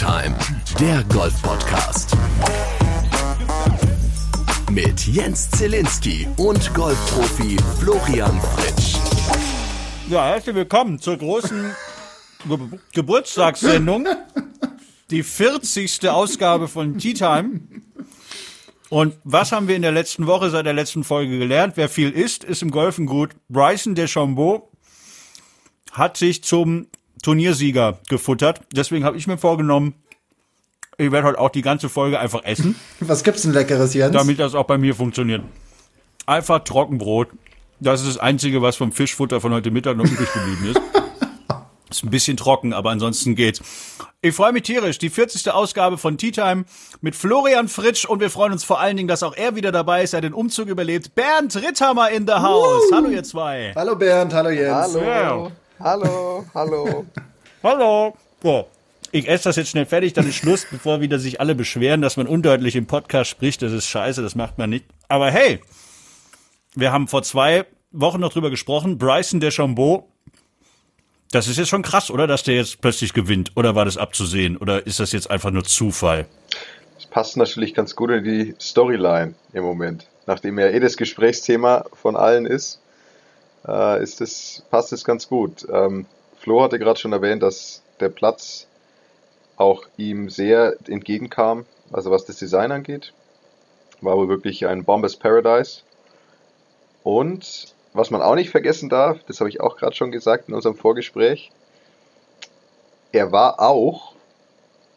Time, der Golf-Podcast. Mit Jens Zielinski und Golfprofi Florian Fritsch. Ja, herzlich willkommen zur großen Ge Geburtstagssendung. Die 40. Ausgabe von Tea Time. Und was haben wir in der letzten Woche seit der letzten Folge gelernt? Wer viel isst, ist im Golfen gut. Bryson DeChambeau hat sich zum Turniersieger gefuttert. Deswegen habe ich mir vorgenommen, ich werde heute auch die ganze Folge einfach essen. Was gibt's denn leckeres, Jens? Damit das auch bei mir funktioniert. Einfach Trockenbrot. Das ist das Einzige, was vom Fischfutter von heute Mittag noch übrig geblieben ist. Ist ein bisschen trocken, aber ansonsten geht's. Ich freue mich tierisch. Die 40. Ausgabe von Tea Time mit Florian Fritsch und wir freuen uns vor allen Dingen, dass auch er wieder dabei ist. Er hat den Umzug überlebt. Bernd Ritthammer in the house. Uh. Hallo ihr zwei. Hallo Bernd, hallo Jens. Hallo. Ja. Hallo, hallo. hallo. So, ich esse das jetzt schnell fertig, dann ist Schluss, bevor wieder sich alle beschweren, dass man undeutlich im Podcast spricht. Das ist scheiße, das macht man nicht. Aber hey, wir haben vor zwei Wochen noch drüber gesprochen. Bryson DeChambeau, das ist jetzt schon krass, oder? Dass der jetzt plötzlich gewinnt. Oder war das abzusehen? Oder ist das jetzt einfach nur Zufall? Das passt natürlich ganz gut in die Storyline im Moment. Nachdem ja eh das Gesprächsthema von allen ist äh, ist das, passt es ganz gut. Ähm, Flo hatte gerade schon erwähnt, dass der Platz auch ihm sehr entgegenkam, also was das Design angeht. War wohl wirklich ein Bombers Paradise. Und was man auch nicht vergessen darf, das habe ich auch gerade schon gesagt in unserem Vorgespräch, er war auch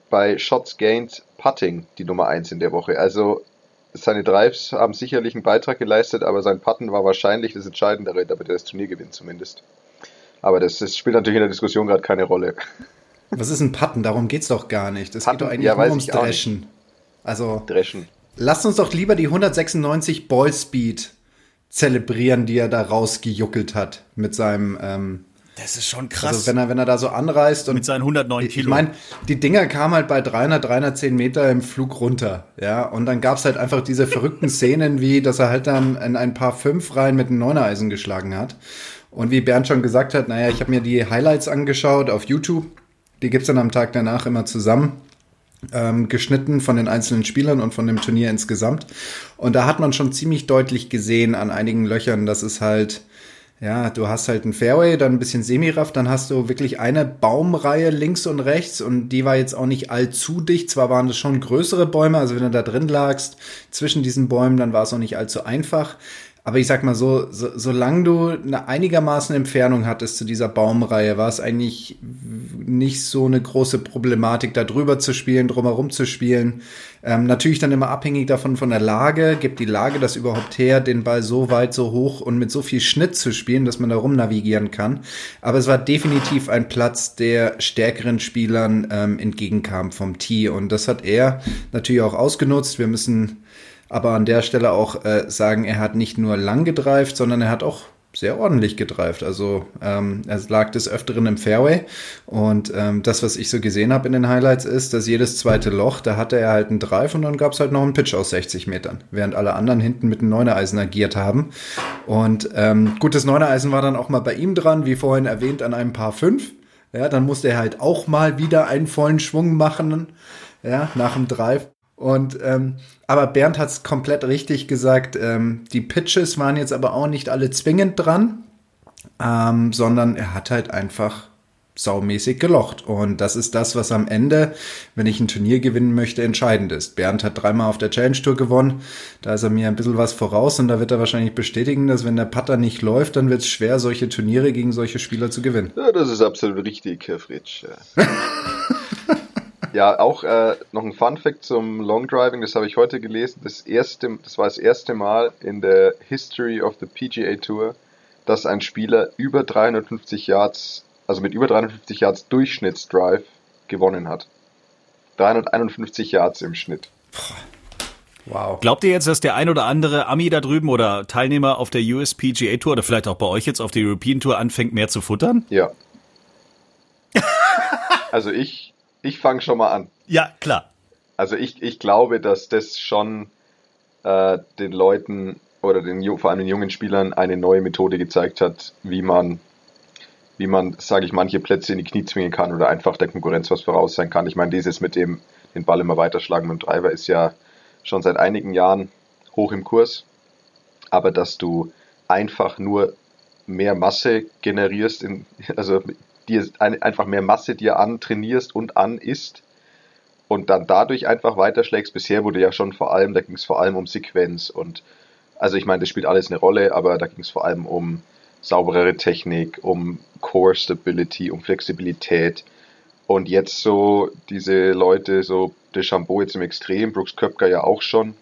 bei Shots Gained Putting die Nummer 1 in der Woche. Also seine Drives haben sicherlich einen Beitrag geleistet, aber sein Putten war wahrscheinlich das Entscheidendere, damit er das Turnier gewinnt zumindest. Aber das, das spielt natürlich in der Diskussion gerade keine Rolle. Was ist ein Putten? Darum geht es doch gar nicht. Es geht doch eigentlich ja, nur ums Dreschen. Also, Dreschen. lasst uns doch lieber die 196 Ballspeed zelebrieren, die er da rausgejuckelt hat mit seinem ähm, das ist schon krass. Also wenn er, wenn er da so anreist und. Mit seinen 109 Kilo. Ich meine, die Dinger kamen halt bei 300, 310 Meter im Flug runter. Ja, und dann gab's halt einfach diese verrückten Szenen, wie, dass er halt dann in ein paar fünf Reihen mit einem Neunereisen geschlagen hat. Und wie Bernd schon gesagt hat, naja, ich habe mir die Highlights angeschaut auf YouTube. Die gibt's dann am Tag danach immer zusammen. Ähm, geschnitten von den einzelnen Spielern und von dem Turnier insgesamt. Und da hat man schon ziemlich deutlich gesehen an einigen Löchern, dass es halt ja, du hast halt ein Fairway, dann ein bisschen Semiraff, dann hast du wirklich eine Baumreihe links und rechts und die war jetzt auch nicht allzu dicht. Zwar waren das schon größere Bäume, also wenn du da drin lagst zwischen diesen Bäumen, dann war es auch nicht allzu einfach. Aber ich sag mal so, so solange du eine einigermaßen Entfernung hattest zu dieser Baumreihe, war es eigentlich nicht so eine große Problematik, da drüber zu spielen, drumherum zu spielen. Ähm, natürlich dann immer abhängig davon von der Lage. Gibt die Lage das überhaupt her, den Ball so weit, so hoch und mit so viel Schnitt zu spielen, dass man da rum navigieren kann. Aber es war definitiv ein Platz, der stärkeren Spielern ähm, entgegenkam vom Tee. Und das hat er natürlich auch ausgenutzt. Wir müssen aber an der Stelle auch äh, sagen, er hat nicht nur lang gedreift, sondern er hat auch sehr ordentlich gedreift. Also ähm, er lag des Öfteren im Fairway. Und ähm, das, was ich so gesehen habe in den Highlights, ist, dass jedes zweite Loch, da hatte er halt einen Drive und dann gab es halt noch einen Pitch aus 60 Metern, während alle anderen hinten mit einem Neunereisen agiert haben. Und ähm, gut, das Neunereisen war dann auch mal bei ihm dran, wie vorhin erwähnt, an einem Paar 5. Ja, dann musste er halt auch mal wieder einen vollen Schwung machen, ja, nach dem Drive. Und ähm, aber Bernd hat es komplett richtig gesagt. Ähm, die Pitches waren jetzt aber auch nicht alle zwingend dran, ähm, sondern er hat halt einfach saumäßig gelocht. Und das ist das, was am Ende, wenn ich ein Turnier gewinnen möchte, entscheidend ist. Bernd hat dreimal auf der Challenge Tour gewonnen. Da ist er mir ein bisschen was voraus und da wird er wahrscheinlich bestätigen, dass wenn der Putter nicht läuft, dann wird es schwer, solche Turniere gegen solche Spieler zu gewinnen. Ja, das ist absolut richtig, Herr Fritsch. Ja. Auch äh, noch ein Fun Fact zum Long Driving, das habe ich heute gelesen. Das, erste, das war das erste Mal in der History of the PGA Tour, dass ein Spieler über 350 Yards, also mit über 350 Yards Durchschnittsdrive gewonnen hat. 351 Yards im Schnitt. Wow. Glaubt ihr jetzt, dass der ein oder andere Ami da drüben oder Teilnehmer auf der USPGA Tour oder vielleicht auch bei euch jetzt auf der European Tour anfängt, mehr zu futtern? Ja. also ich ich fange schon mal an. Ja, klar. Also ich, ich glaube, dass das schon äh, den Leuten oder den, vor allem den jungen Spielern eine neue Methode gezeigt hat, wie man wie man, sage ich, manche Plätze in die Knie zwingen kann oder einfach der Konkurrenz was voraus sein kann. Ich meine, dieses mit dem den Ball immer weiterschlagen mit dem Driver ist ja schon seit einigen Jahren hoch im Kurs. Aber dass du einfach nur mehr Masse generierst, in, also dir einfach mehr Masse dir antrainierst und an isst und dann dadurch einfach weiterschlägst. Bisher wurde ja schon vor allem, da ging es vor allem um Sequenz und also ich meine, das spielt alles eine Rolle, aber da ging es vor allem um sauberere Technik, um Core Stability, um Flexibilität. Und jetzt so diese Leute, so Deschambeau jetzt im Extrem, Brooks Köpker ja auch schon.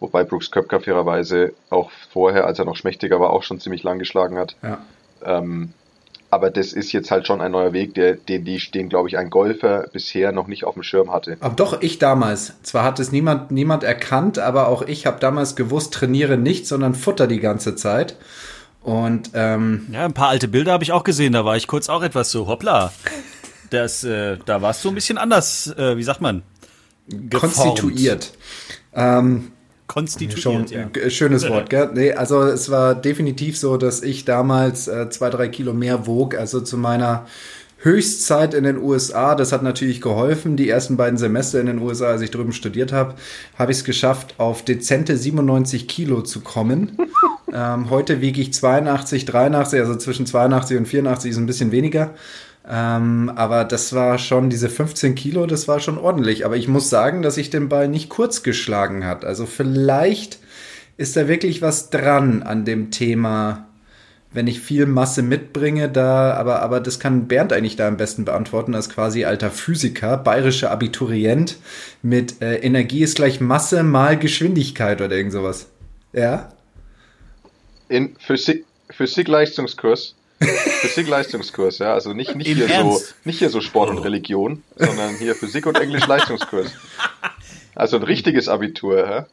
Wobei Brooks Köpker fairerweise auch vorher, als er noch schmächtiger war, auch schon ziemlich lang geschlagen hat. Ja. Ähm, aber das ist jetzt halt schon ein neuer Weg, der, den, den glaube ich, ein Golfer bisher noch nicht auf dem Schirm hatte. Aber doch, ich damals. Zwar hat es niemand, niemand erkannt, aber auch ich habe damals gewusst, trainiere nicht, sondern futter die ganze Zeit. Und ähm, ja, ein paar alte Bilder habe ich auch gesehen. Da war ich kurz auch etwas so, hoppla. Das, äh, da warst du ein bisschen anders, äh, wie sagt man? Geformt. Konstituiert. Ähm, Konstituiert, Schon, ja. Schönes Wort, gell? Nee, also es war definitiv so, dass ich damals äh, zwei, drei Kilo mehr wog, also zu meiner Höchstzeit in den USA. Das hat natürlich geholfen. Die ersten beiden Semester in den USA, als ich drüben studiert habe, habe ich es geschafft, auf dezente 97 Kilo zu kommen. ähm, heute wiege ich 82, 83, also zwischen 82 und 84 ist ein bisschen weniger. Ähm, aber das war schon, diese 15 Kilo, das war schon ordentlich. Aber ich muss sagen, dass ich den Ball nicht kurz geschlagen hat. Also vielleicht ist da wirklich was dran an dem Thema, wenn ich viel Masse mitbringe, da, aber, aber das kann Bernd eigentlich da am besten beantworten, als quasi alter Physiker, bayerischer Abiturient mit äh, Energie ist gleich Masse mal Geschwindigkeit oder irgend sowas. Ja? In Physik, Physik-Leistungskurs Physik-Leistungskurs, ja. Also nicht, nicht, hier so, nicht hier so Sport und Religion, sondern hier Physik- und Englisch-Leistungskurs. Also ein richtiges Abitur, ja.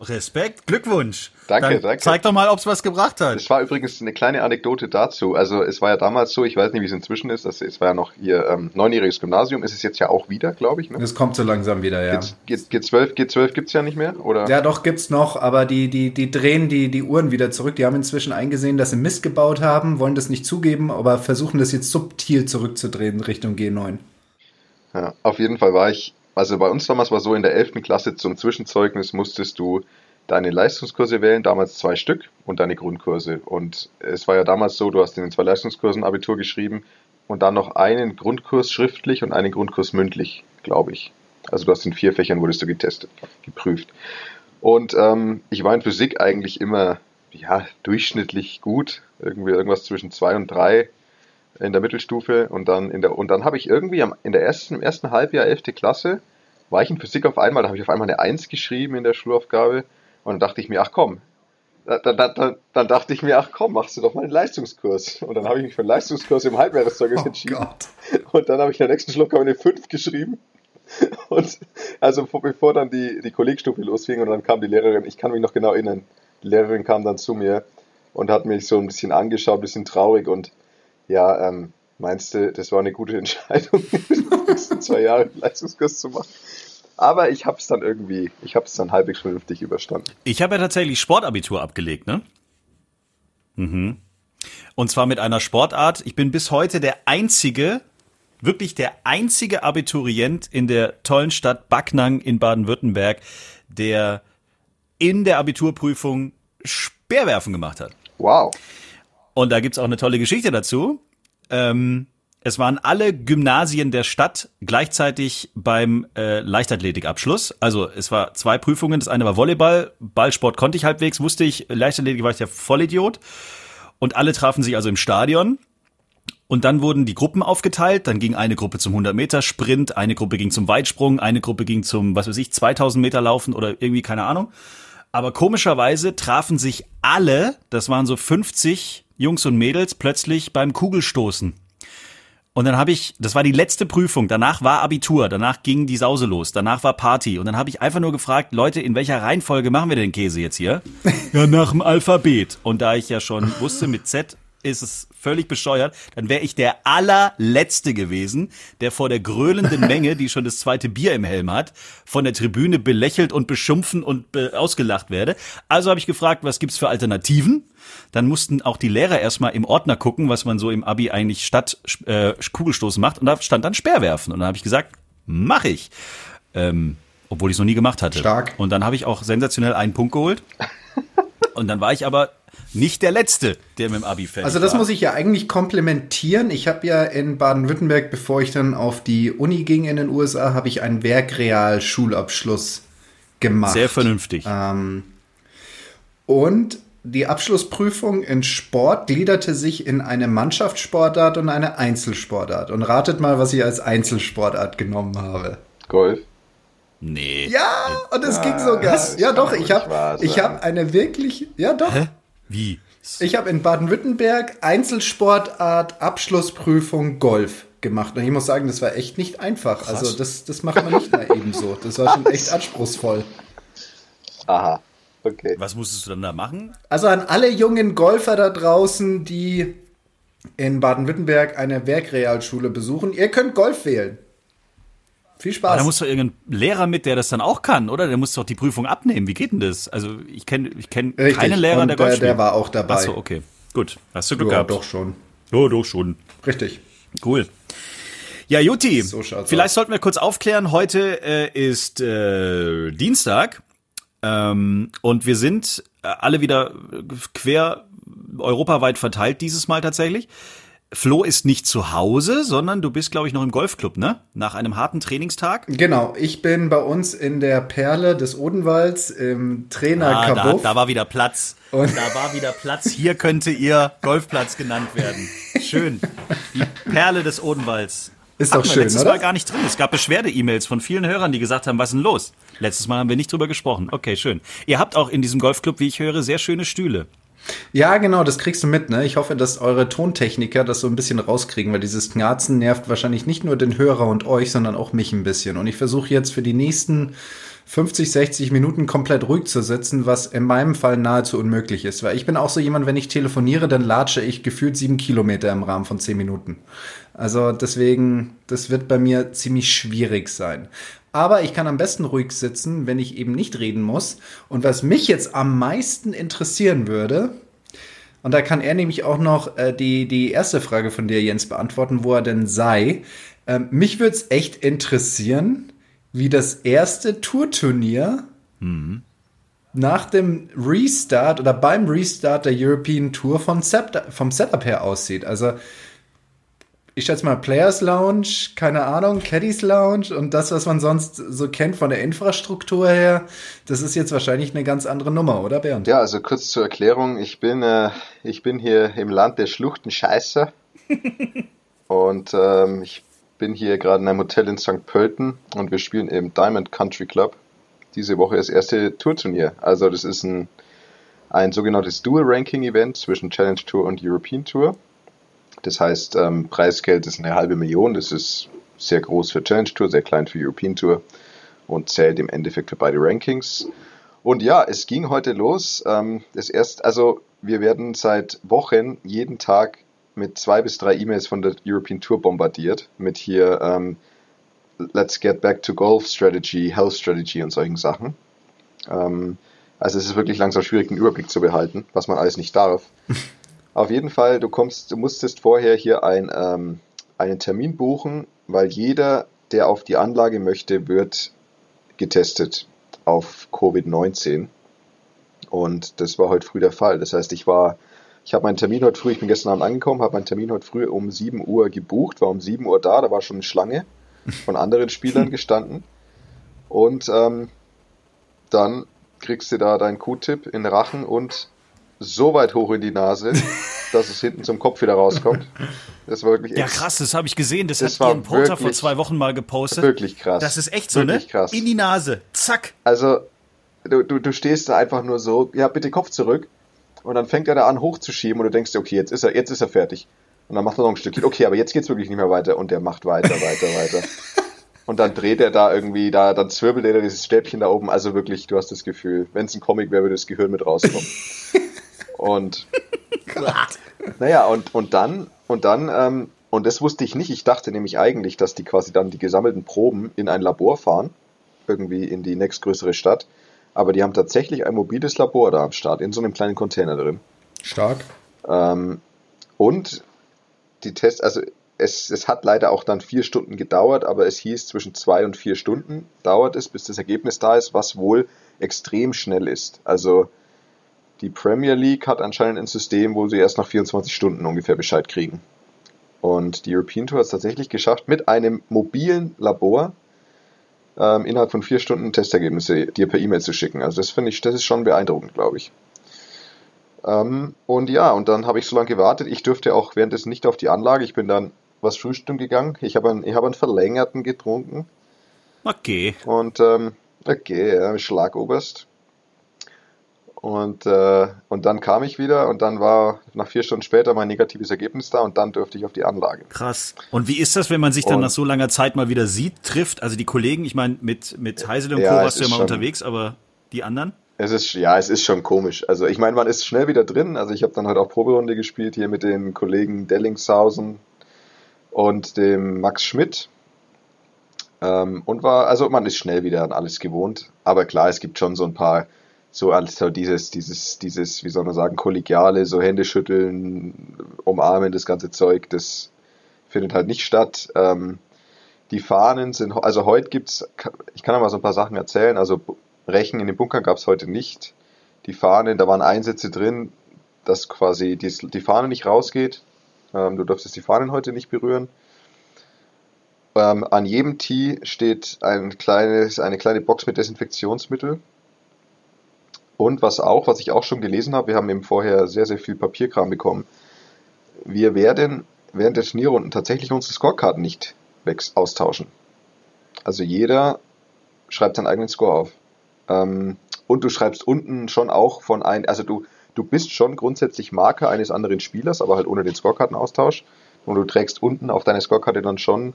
Respekt, Glückwunsch. Danke, Dann danke. Zeig doch mal, ob es was gebracht hat. Es war übrigens eine kleine Anekdote dazu. Also es war ja damals so, ich weiß nicht, wie es inzwischen ist, das, es war ja noch ihr ähm, neunjähriges Gymnasium, ist es jetzt ja auch wieder, glaube ich. Ne? Es kommt so langsam wieder, ja. G, G12, G12 gibt es ja nicht mehr, oder? Ja, doch, gibt's noch, aber die, die, die drehen die, die Uhren wieder zurück. Die haben inzwischen eingesehen, dass sie Mist gebaut haben, wollen das nicht zugeben, aber versuchen das jetzt subtil zurückzudrehen Richtung G9. Ja, auf jeden Fall war ich also bei uns damals war so, in der 11. Klasse zum Zwischenzeugnis musstest du deine Leistungskurse wählen, damals zwei Stück und deine Grundkurse. Und es war ja damals so, du hast in den zwei Leistungskursen Abitur geschrieben und dann noch einen Grundkurs schriftlich und einen Grundkurs mündlich, glaube ich. Also du hast in vier Fächern wurdest du getestet, geprüft. Und ähm, ich war in Physik eigentlich immer ja, durchschnittlich gut, irgendwie irgendwas zwischen zwei und drei in der Mittelstufe und dann in der und dann habe ich irgendwie am, in der ersten im ersten Halbjahr 11. Klasse war ich in Physik auf einmal, da habe ich auf einmal eine Eins geschrieben in der Schulaufgabe und dann dachte ich mir, ach komm, dann, dann, dann, dann, dachte ich mir, ach komm, machst du doch mal einen Leistungskurs. Und dann habe ich mich für einen Leistungskurs im Halbjahreszeugnis oh entschieden. Gott. Und dann habe ich in der nächsten Schluck eine 5 geschrieben. Und also bevor dann die, die Kollegstufe losfing und dann kam die Lehrerin, ich kann mich noch genau erinnern, die Lehrerin kam dann zu mir und hat mich so ein bisschen angeschaut, ein bisschen traurig und ja, ähm, meinst du, das war eine gute Entscheidung, die nächsten zwei Jahre Leistungskurs zu machen? Aber ich habe es dann irgendwie, ich habe es dann halbwegs vernünftig überstanden. Ich habe ja tatsächlich Sportabitur abgelegt, ne? Mhm. Und zwar mit einer Sportart. Ich bin bis heute der einzige, wirklich der einzige Abiturient in der tollen Stadt Backnang in Baden-Württemberg, der in der Abiturprüfung Speerwerfen gemacht hat. Wow. Und da gibt's auch eine tolle Geschichte dazu. Ähm, es waren alle Gymnasien der Stadt gleichzeitig beim äh, Leichtathletikabschluss. Also es war zwei Prüfungen. Das eine war Volleyball, Ballsport konnte ich halbwegs, wusste ich. Leichtathletik war ich der Vollidiot. Und alle trafen sich also im Stadion. Und dann wurden die Gruppen aufgeteilt. Dann ging eine Gruppe zum 100 Meter Sprint, eine Gruppe ging zum Weitsprung, eine Gruppe ging zum, was weiß ich, 2000 Meter Laufen oder irgendwie keine Ahnung. Aber komischerweise trafen sich alle, das waren so 50 Jungs und Mädels, plötzlich beim Kugelstoßen. Und dann habe ich, das war die letzte Prüfung, danach war Abitur, danach ging die Sause los, danach war Party. Und dann habe ich einfach nur gefragt, Leute, in welcher Reihenfolge machen wir den Käse jetzt hier? ja, nach dem Alphabet. Und da ich ja schon wusste, mit Z ist es völlig bescheuert, dann wäre ich der allerletzte gewesen, der vor der gröhlenden Menge, die schon das zweite Bier im Helm hat, von der Tribüne belächelt und beschumpfen und be ausgelacht werde. Also habe ich gefragt, was gibt's für Alternativen? Dann mussten auch die Lehrer erstmal im Ordner gucken, was man so im Abi eigentlich statt äh, Kugelstoßen macht. Und da stand dann Speerwerfen. Und dann habe ich gesagt, mach ich. Ähm, obwohl ich es noch nie gemacht hatte. Stark. Und dann habe ich auch sensationell einen Punkt geholt. Und dann war ich aber nicht der Letzte, der mit dem Abi fertig Also das war. muss ich ja eigentlich komplementieren. Ich habe ja in Baden-Württemberg, bevor ich dann auf die Uni ging in den USA, habe ich einen Werkreal-Schulabschluss gemacht. Sehr vernünftig. Ähm, und die Abschlussprüfung in Sport gliederte sich in eine Mannschaftssportart und eine Einzelsportart. Und ratet mal, was ich als Einzelsportart genommen habe. Golf. Nee. Ja, und es ging sogar. das Ja, doch, ich habe ich hab eine wirklich, ja doch. Hä? Wie? Ich habe in Baden-Württemberg Einzelsportart Abschlussprüfung Golf gemacht. Und ich muss sagen, das war echt nicht einfach. Also das, das macht man nicht mal ebenso. Das war schon echt anspruchsvoll. Aha. Okay. Was musstest du dann da machen? Also an alle jungen Golfer da draußen, die in Baden-Württemberg eine Werkrealschule besuchen, ihr könnt Golf wählen. Viel Aber da Spaß. muss doch irgendein Lehrer mit, der das dann auch kann, oder? Der muss doch die Prüfung abnehmen. Wie geht denn das? Also ich kenne ich kenn Richtig. keinen Lehrer, Und der Golf der, der spielt. war auch dabei. Achso, okay. Gut. Hast du Glück ja, gehabt. doch schon. Ja, doch schon. Richtig. Cool. Ja, Juti, So vielleicht aus. sollten wir kurz aufklären. Heute äh, ist äh, Dienstag ähm, und wir sind äh, alle wieder quer europaweit verteilt dieses Mal tatsächlich. Flo ist nicht zu Hause, sondern du bist, glaube ich, noch im Golfclub, ne? Nach einem harten Trainingstag. Genau, ich bin bei uns in der Perle des Odenwalds im Trainer Ah, da, da war wieder Platz. Und- da war wieder Platz. Hier könnte ihr Golfplatz genannt werden. Schön. Die Perle des Odenwalds. Ist doch schön, letztes oder? Mal gar nicht drin. Es gab Beschwerde-E-Mails von vielen Hörern, die gesagt haben, was ist denn los? Letztes Mal haben wir nicht drüber gesprochen. Okay, schön. Ihr habt auch in diesem Golfclub, wie ich höre, sehr schöne Stühle. Ja, genau, das kriegst du mit, ne? Ich hoffe, dass eure Tontechniker das so ein bisschen rauskriegen, weil dieses Knarzen nervt wahrscheinlich nicht nur den Hörer und euch, sondern auch mich ein bisschen. Und ich versuche jetzt für die nächsten 50, 60 Minuten komplett ruhig zu sitzen, was in meinem Fall nahezu unmöglich ist. Weil ich bin auch so jemand, wenn ich telefoniere, dann latsche ich gefühlt sieben Kilometer im Rahmen von zehn Minuten. Also deswegen, das wird bei mir ziemlich schwierig sein. Aber ich kann am besten ruhig sitzen, wenn ich eben nicht reden muss. Und was mich jetzt am meisten interessieren würde, und da kann er nämlich auch noch äh, die, die erste Frage von dir, Jens, beantworten, wo er denn sei. Ähm, mich würde es echt interessieren, wie das erste Tourturnier nach dem Restart oder beim Restart der European Tour vom, Setup, vom Setup her aussieht. Also ich schätze mal Players Lounge, keine Ahnung, Caddies Lounge und das, was man sonst so kennt von der Infrastruktur her, das ist jetzt wahrscheinlich eine ganz andere Nummer, oder Bernd? Ja, also kurz zur Erklärung. Ich bin, äh, ich bin hier im Land der Schluchtenscheißer. und ähm, ich bin hier gerade in einem Hotel in St. Pölten und wir spielen im Diamond Country Club. Diese Woche das erste Tourturnier. Also das ist ein, ein sogenanntes Dual-Ranking-Event zwischen Challenge Tour und European Tour. Das heißt, ähm, Preisgeld ist eine halbe Million. Das ist sehr groß für Challenge Tour, sehr klein für European Tour und zählt im Endeffekt für beide Rankings. Und ja, es ging heute los. Ähm, das erst, also wir werden seit Wochen jeden Tag mit zwei bis drei E-Mails von der European Tour bombardiert mit hier ähm, Let's get back to golf Strategy, Health Strategy und solchen Sachen. Ähm, also es ist wirklich langsam schwierig, den Überblick zu behalten, was man alles nicht darf. Auf jeden Fall, du kommst, du musstest vorher hier ein, ähm, einen Termin buchen, weil jeder, der auf die Anlage möchte, wird getestet auf Covid-19. Und das war heute früh der Fall. Das heißt, ich war, ich habe meinen Termin heute früh, ich bin gestern Abend angekommen, habe meinen Termin heute früh um 7 Uhr gebucht, war um 7 Uhr da, da war schon eine Schlange von anderen Spielern gestanden. Und ähm, dann kriegst du da deinen Q-Tip in Rachen und so weit hoch in die Nase, dass es hinten zum Kopf wieder rauskommt. Das war wirklich Ja, ex- krass, das habe ich gesehen. Das, Das hat Ian Porter vor wirklich- zwei Wochen mal gepostet. wirklich krass. Das ist echt so, wirklich ne? krass. In die Nase. Zack. Also, du, du, du stehst da einfach nur so, ja, bitte Kopf zurück. Und dann fängt er da an hochzuschieben und du denkst dir, okay, jetzt ist er, jetzt ist er fertig. Und dann macht er noch ein Stückchen. Okay, aber jetzt geht's wirklich nicht mehr weiter. Und der macht weiter, weiter, weiter. Und dann dreht er da irgendwie, da, dann zwirbelt er dieses Stäbchen da oben. Also wirklich, du hast das Gefühl, wenn es ein Comic wäre, würde das Gehirn mit rauskommen. Und naja, und, und dann, und dann, ähm, und das wusste ich nicht. Ich dachte nämlich eigentlich, dass die quasi dann die gesammelten Proben in ein Labor fahren, irgendwie in die nächstgrößere Stadt. Aber die haben tatsächlich ein mobiles Labor da am Start, in so einem kleinen Container drin. Stark. Ähm, und die Tests, also es, es hat leider auch dann vier Stunden gedauert, aber es hieß, zwischen zwei und vier Stunden dauert es, bis das Ergebnis da ist, was wohl extrem schnell ist. Also die Premier League hat anscheinend ein System, wo sie erst nach 24 Stunden ungefähr Bescheid kriegen. Und die European Tour hat es tatsächlich geschafft, mit einem mobilen Labor ähm, innerhalb von vier Stunden Testergebnisse dir per E-Mail zu schicken. Also das finde ich, das ist schon beeindruckend, glaube ich. Ähm, und ja, und dann habe ich so lange gewartet. Ich durfte auch währenddessen nicht auf die Anlage. Ich bin dann was frühstücken gegangen. Ich habe einen, ich hab einen verlängerten getrunken. Okay. Und ähm, okay, ja, Schlagoberst. Und, äh, und dann kam ich wieder und dann war nach vier Stunden später mein negatives Ergebnis da und dann durfte ich auf die Anlage. Krass. Und wie ist das, wenn man sich dann Und- nach so langer Zeit mal wieder sieht, trifft? Also die Kollegen, ich meine, mit, mit Heisel und Ja, Co. warst du ja mal schon- unterwegs, aber die anderen? Es ist, ja, es ist schon komisch. Also ich meine, man ist schnell wieder drin. Also ich habe dann heute auch Proberunde gespielt hier mit den Kollegen Dellingshausen und dem Max Schmidt. Ähm, und war, also man ist schnell wieder an alles gewohnt. Aber klar, es gibt schon so ein paar, so als so dieses, dieses, dieses, wie soll man sagen, kollegiale, so Hände schütteln, umarmen, das ganze Zeug, das findet halt nicht statt. Ähm, die Fahnen sind, also heute gibt's, ich kann ja mal so ein paar Sachen erzählen. Also Rechen in den Bunkern gab es heute nicht. Die Fahnen, da waren Einsätze drin, dass quasi die, die Fahne nicht rausgeht. Ähm, du durftest die Fahnen heute nicht berühren. Ähm, an jedem Tee steht ein kleines, eine kleine Box mit Desinfektionsmittel. Und was auch, was ich auch schon gelesen habe, wir haben eben vorher sehr, sehr viel Papierkram bekommen. Wir werden während der Turnierrunden tatsächlich unsere Scorekarten nicht austauschen. Also jeder schreibt seinen eigenen Score auf. Ähm, und du schreibst unten schon auch von ein, also du, du bist schon grundsätzlich Marker eines anderen Spielers, aber halt ohne den Scorekartenaustausch. Und du trägst unten auf deine Scorekarte dann schon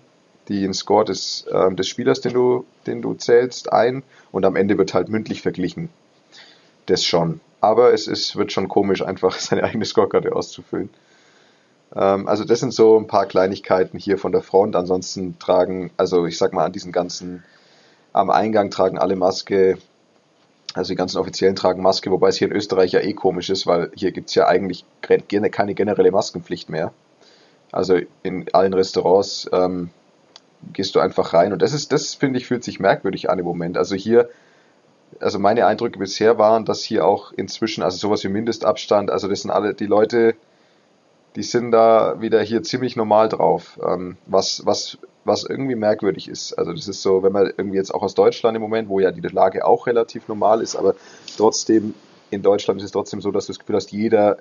den Score des, ähm, des Spielers, den du, den du zählst, ein. Und am Ende wird halt mündlich verglichen. Das schon. Aber es ist, wird schon komisch, einfach seine eigene Scorekarte auszufüllen. Ähm, also das sind so ein paar Kleinigkeiten hier von der Front. Ansonsten tragen, also ich sag mal, an diesen ganzen, am Eingang tragen alle Maske. Also die ganzen Offiziellen tragen Maske, wobei es hier in Österreich ja eh komisch ist, weil hier gibt's ja eigentlich gen- keine generelle Maskenpflicht mehr. Also in allen Restaurants ähm, gehst du einfach rein und das ist, das finde ich, fühlt sich merkwürdig an im Moment. Also hier, also meine Eindrücke bisher waren, dass hier auch inzwischen, also sowas wie Mindestabstand, also das sind alle die Leute, die sind da wieder hier ziemlich normal drauf, ähm, was, was, was irgendwie merkwürdig ist. Also das ist so, wenn man irgendwie jetzt auch aus Deutschland im Moment, wo ja die Lage auch relativ normal ist, aber trotzdem, in Deutschland ist es trotzdem so, dass du das Gefühl hast, jeder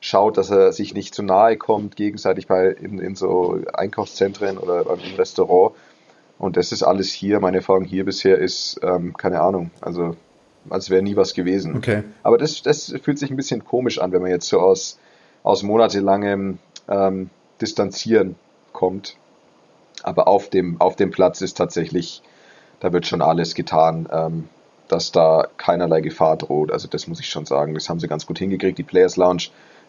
schaut, dass er sich nicht zu nahe kommt, gegenseitig bei in, in so Einkaufszentren oder im Restaurant. Und das ist alles hier, meine Erfahrung hier bisher ist, ähm, keine Ahnung, also als wäre nie was gewesen. Okay. Aber das, das fühlt sich ein bisschen komisch an, wenn man jetzt so aus, aus monatelangem ähm, Distanzieren kommt. Aber auf dem, auf dem Platz ist tatsächlich, da wird schon alles getan, ähm, dass da keinerlei Gefahr droht. Also das muss ich schon sagen. Das haben sie ganz gut hingekriegt. Die Players Lounge,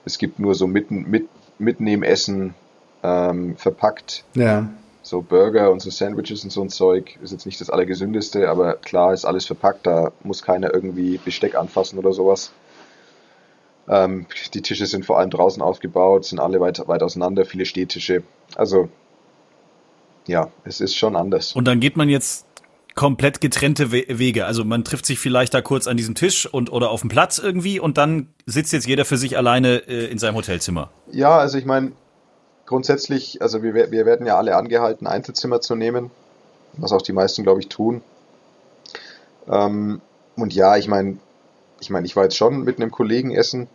es gibt nur so mitten, mit, Mitnehmessen ähm, verpackt Ja. So Burger und so Sandwiches und so ein Zeug ist jetzt nicht das allergesündeste, aber klar ist alles verpackt, da muss keiner irgendwie Besteck anfassen oder sowas. Ähm, die Tische sind vor allem draußen aufgebaut, sind alle weit, weit auseinander, viele Stehtische. Also ja, es ist schon anders. Und dann geht man jetzt komplett getrennte We Wege. Also man trifft sich vielleicht da kurz an diesem Tisch und oder auf dem Platz irgendwie und dann sitzt jetzt jeder für sich alleine äh, in seinem Hotelzimmer. Ja, also ich meine, grundsätzlich, also wir, wir werden ja alle angehalten, Einzelzimmer zu nehmen, was auch die meisten, glaube ich, tun. Ähm, und ja, ich meine, ich meine, ich war jetzt schon mit einem Kollegen essen,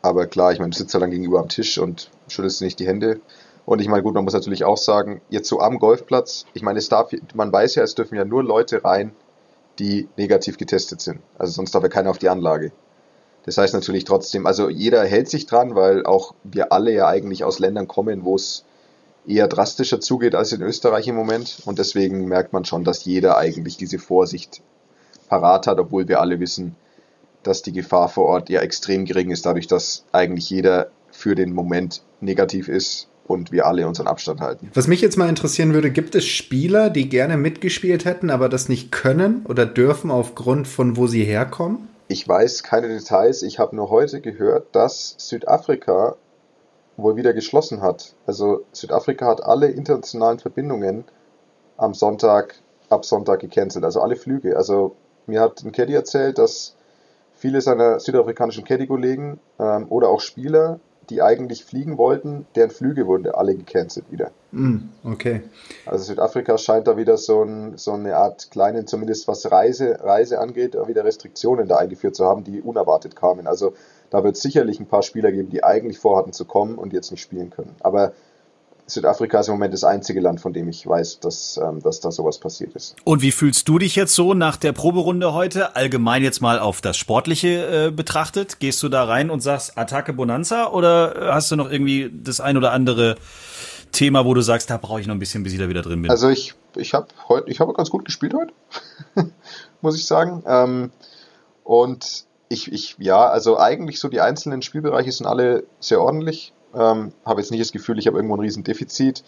aber klar, ich meine, du sitzt ja dann gegenüber am Tisch und schüttelst nicht die Hände. Und ich meine, gut, man muss natürlich auch sagen, jetzt so am Golfplatz, ich meine, es darf, man weiß ja, es dürfen ja nur Leute rein, die negativ getestet sind. Also sonst darf ja keiner auf die Anlage. Das heißt natürlich trotzdem, also jeder hält sich dran, weil auch wir alle ja eigentlich aus Ländern kommen, wo es eher drastischer zugeht als in Österreich im Moment. Und deswegen merkt man schon, dass jeder eigentlich diese Vorsicht parat hat, obwohl wir alle wissen, dass die Gefahr vor Ort ja extrem gering ist, dadurch, dass eigentlich jeder für den Moment negativ ist und wir alle unseren Abstand halten. Was mich jetzt mal interessieren würde, gibt es Spieler, die gerne mitgespielt hätten, aber das nicht können oder dürfen aufgrund von wo sie herkommen? Ich weiß keine Details. Ich habe nur heute gehört, dass Südafrika wohl wieder geschlossen hat. Also Südafrika hat alle internationalen Verbindungen am Sonntag, ab Sonntag gecancelt, also alle Flüge. Also mir hat ein Caddy erzählt, dass viele seiner südafrikanischen Caddy-Kollegen ähm, oder auch Spieler die eigentlich fliegen wollten, deren Flüge wurden alle gecancelt wieder. Mm, okay. Also Südafrika scheint da wieder so, ein, so eine Art kleinen, zumindest was Reise, Reise angeht, wieder Restriktionen da eingeführt zu haben, die unerwartet kamen. Also da wird es sicherlich ein paar Spieler geben, die eigentlich vorhatten zu kommen und jetzt nicht spielen können. Aber Südafrika ist im Moment das einzige Land, von dem ich weiß, dass, ähm, dass da sowas passiert ist. Und wie fühlst du dich jetzt so nach der Proberunde heute? Allgemein jetzt mal auf das Sportliche äh, betrachtet. Gehst du da rein und sagst Attacke Bonanza oder hast du noch irgendwie das ein oder andere Thema, wo du sagst, da brauche ich noch ein bisschen, bis ich da wieder drin bin? Also ich, ich habe heute, ich habe ganz gut gespielt heute, muss ich sagen. Ähm, und ich, ich, ja, also eigentlich so die einzelnen Spielbereiche sind alle sehr ordentlich. Ähm, habe jetzt nicht das Gefühl, ich habe irgendwo ein Riesendefizit.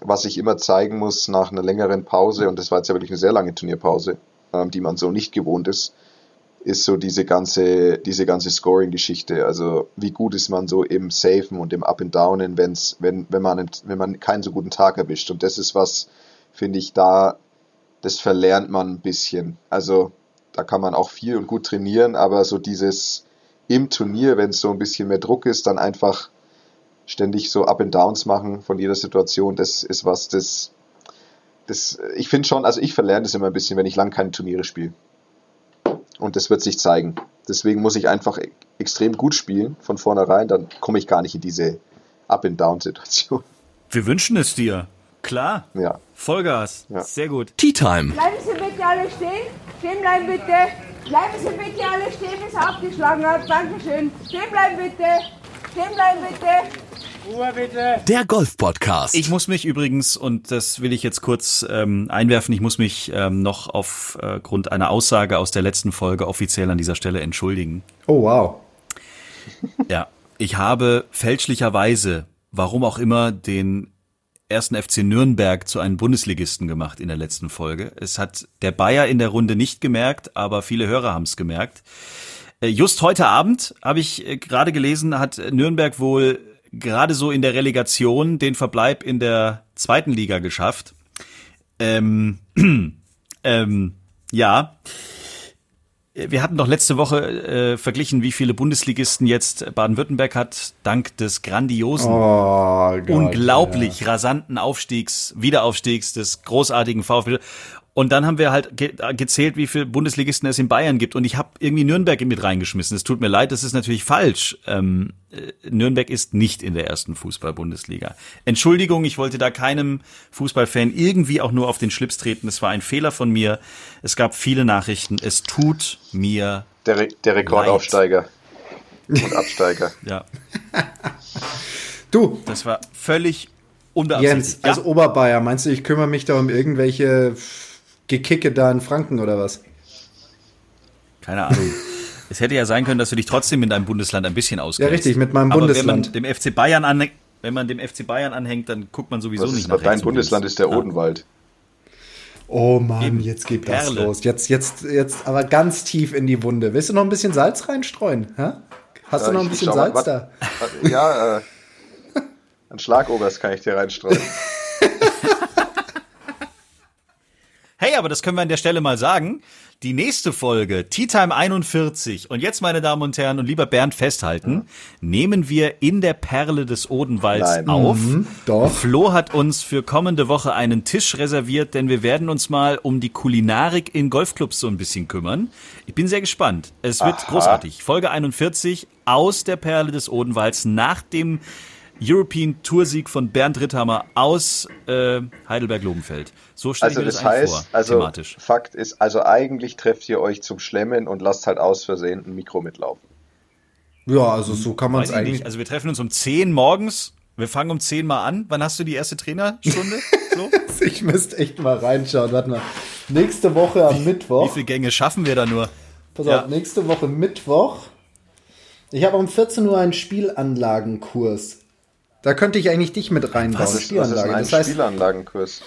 Was ich immer zeigen muss nach einer längeren Pause, und das war jetzt ja wirklich eine sehr lange Turnierpause, ähm, die man so nicht gewohnt ist, ist so diese ganze, diese ganze Scoring-Geschichte. Also wie gut ist man so im Safen und im Up and Downen, wenn's, wenn, wenn, man, wenn man keinen so guten Tag erwischt. Und das ist was, finde ich, da, das verlernt man ein bisschen. Also da kann man auch viel und gut trainieren, aber so dieses im Turnier, wenn es so ein bisschen mehr Druck ist, dann einfach ständig so Up and Downs machen von jeder Situation, das ist was, das, das ich finde schon, also ich verlerne das immer ein bisschen, wenn ich lang keine Turniere spiele. Und das wird sich zeigen. Deswegen muss ich einfach e-, extrem gut spielen von vornherein, dann komme ich gar nicht in diese Up and Down Situation. Wir wünschen es dir. Klar. Ja. Vollgas. Ja. Sehr gut. Tea Time. Bleiben Sie bitte alle stehen. Stehen bleiben bitte. Bleiben Sie bitte alle stehen, bis er abgeschlagen hat. Dankeschön. Stehen bleiben bitte. Stehen bleiben bitte. Ruhe bitte. Der Golf-Podcast. Ich muss mich übrigens, und das will ich jetzt kurz ähm, einwerfen, ich muss mich ähm, noch aufgrund äh, einer Aussage aus der letzten Folge offiziell an dieser Stelle entschuldigen. Oh, wow. Ja, ich habe fälschlicherweise, warum auch immer, den ersten FC Nürnberg zu einem Bundesligisten gemacht in der letzten Folge. Es hat der Bayer in der Runde nicht gemerkt, aber viele Hörer haben es gemerkt. Äh, just heute Abend habe ich äh, gerade gelesen, hat Nürnberg wohl gerade so in der Relegation den Verbleib in der zweiten Liga geschafft. Ähm, ähm, ja. Wir hatten doch letzte Woche äh, verglichen, wie viele Bundesligisten jetzt Baden-Württemberg hat, dank des grandiosen, Oh, Gott, unglaublich rasanten Aufstiegs, Wiederaufstiegs des großartigen VfB. Und dann haben wir halt ge gezählt, wie viele Bundesligisten es in Bayern gibt. Und ich habe irgendwie Nürnberg mit reingeschmissen. Es tut mir leid, das ist natürlich falsch. Ähm, äh, Nürnberg ist nicht in der ersten Fußball-Bundesliga. Entschuldigung, ich wollte da keinem Fußballfan irgendwie auch nur auf den Schlips treten. Es war ein Fehler von mir. Es gab viele Nachrichten. Es tut mir Der, Re der Rekordaufsteiger und Absteiger. ja, Du, das war völlig unbeabsichtigt. Jens, als ja. Oberbayer, meinst du, ich kümmere mich da um irgendwelche Gekicke da in Franken oder was? Keine Ahnung. Es hätte ja sein können, dass du dich trotzdem in deinem Bundesland ein bisschen auskennst. Ja, richtig, mit meinem Aber Bundesland. Wenn man dem FC Bayern anhängt, wenn man dem FC Bayern anhängt, dann guckt man sowieso Was nicht ist, nach dein Bundesland ist der. Odenwald. Oh Mann, Eben, jetzt geht Perle. das los. Jetzt, jetzt, jetzt aber ganz tief in die Wunde. Willst du noch ein bisschen Salz reinstreuen? Hä? Hast du Äh, noch ein bisschen mal, Salz wat- da? Ja, äh, ein Schlagobers kann ich dir reinstreuen. Hey, aber das können wir an der Stelle mal sagen. Die nächste Folge, Tea Time 41. Und jetzt, meine Damen und Herren, und lieber Bernd festhalten, nehmen wir in der Perle des Odenwalds Nein. auf. doch. Flo hat uns für kommende Woche einen Tisch reserviert, denn wir werden uns mal um die Kulinarik in Golfclubs so ein bisschen kümmern. Ich bin sehr gespannt. Es wird Aha. großartig. Folge 41 aus der Perle des Odenwalds nach dem European Toursieg von Bernd Ritthammer aus äh, Heidelberg-Lobenfeld. So stelle Also ich mir das das, heißt, vor, also thematisch. Fakt ist, also eigentlich trefft ihr euch zum Schlemmen und lasst halt aus Versehen ein Mikro mitlaufen. Ja, also so kann man es ich eigentlich. nicht. Also wir treffen uns um 10 morgens. Wir fangen um 10 mal an. Wann hast du die erste Trainerstunde? So? Ich müsste echt mal reinschauen. Warte mal. Nächste Woche am Wie Mittwoch. viele Gänge schaffen wir da nur? Pass Ja. auf, nächste Woche Mittwoch. Ich habe um 14 Uhr einen Spielanlagenkurs. Da könnte ich eigentlich dich mit reinbauen. Was ist, was ist Das heißt, Spielanlagenkurs?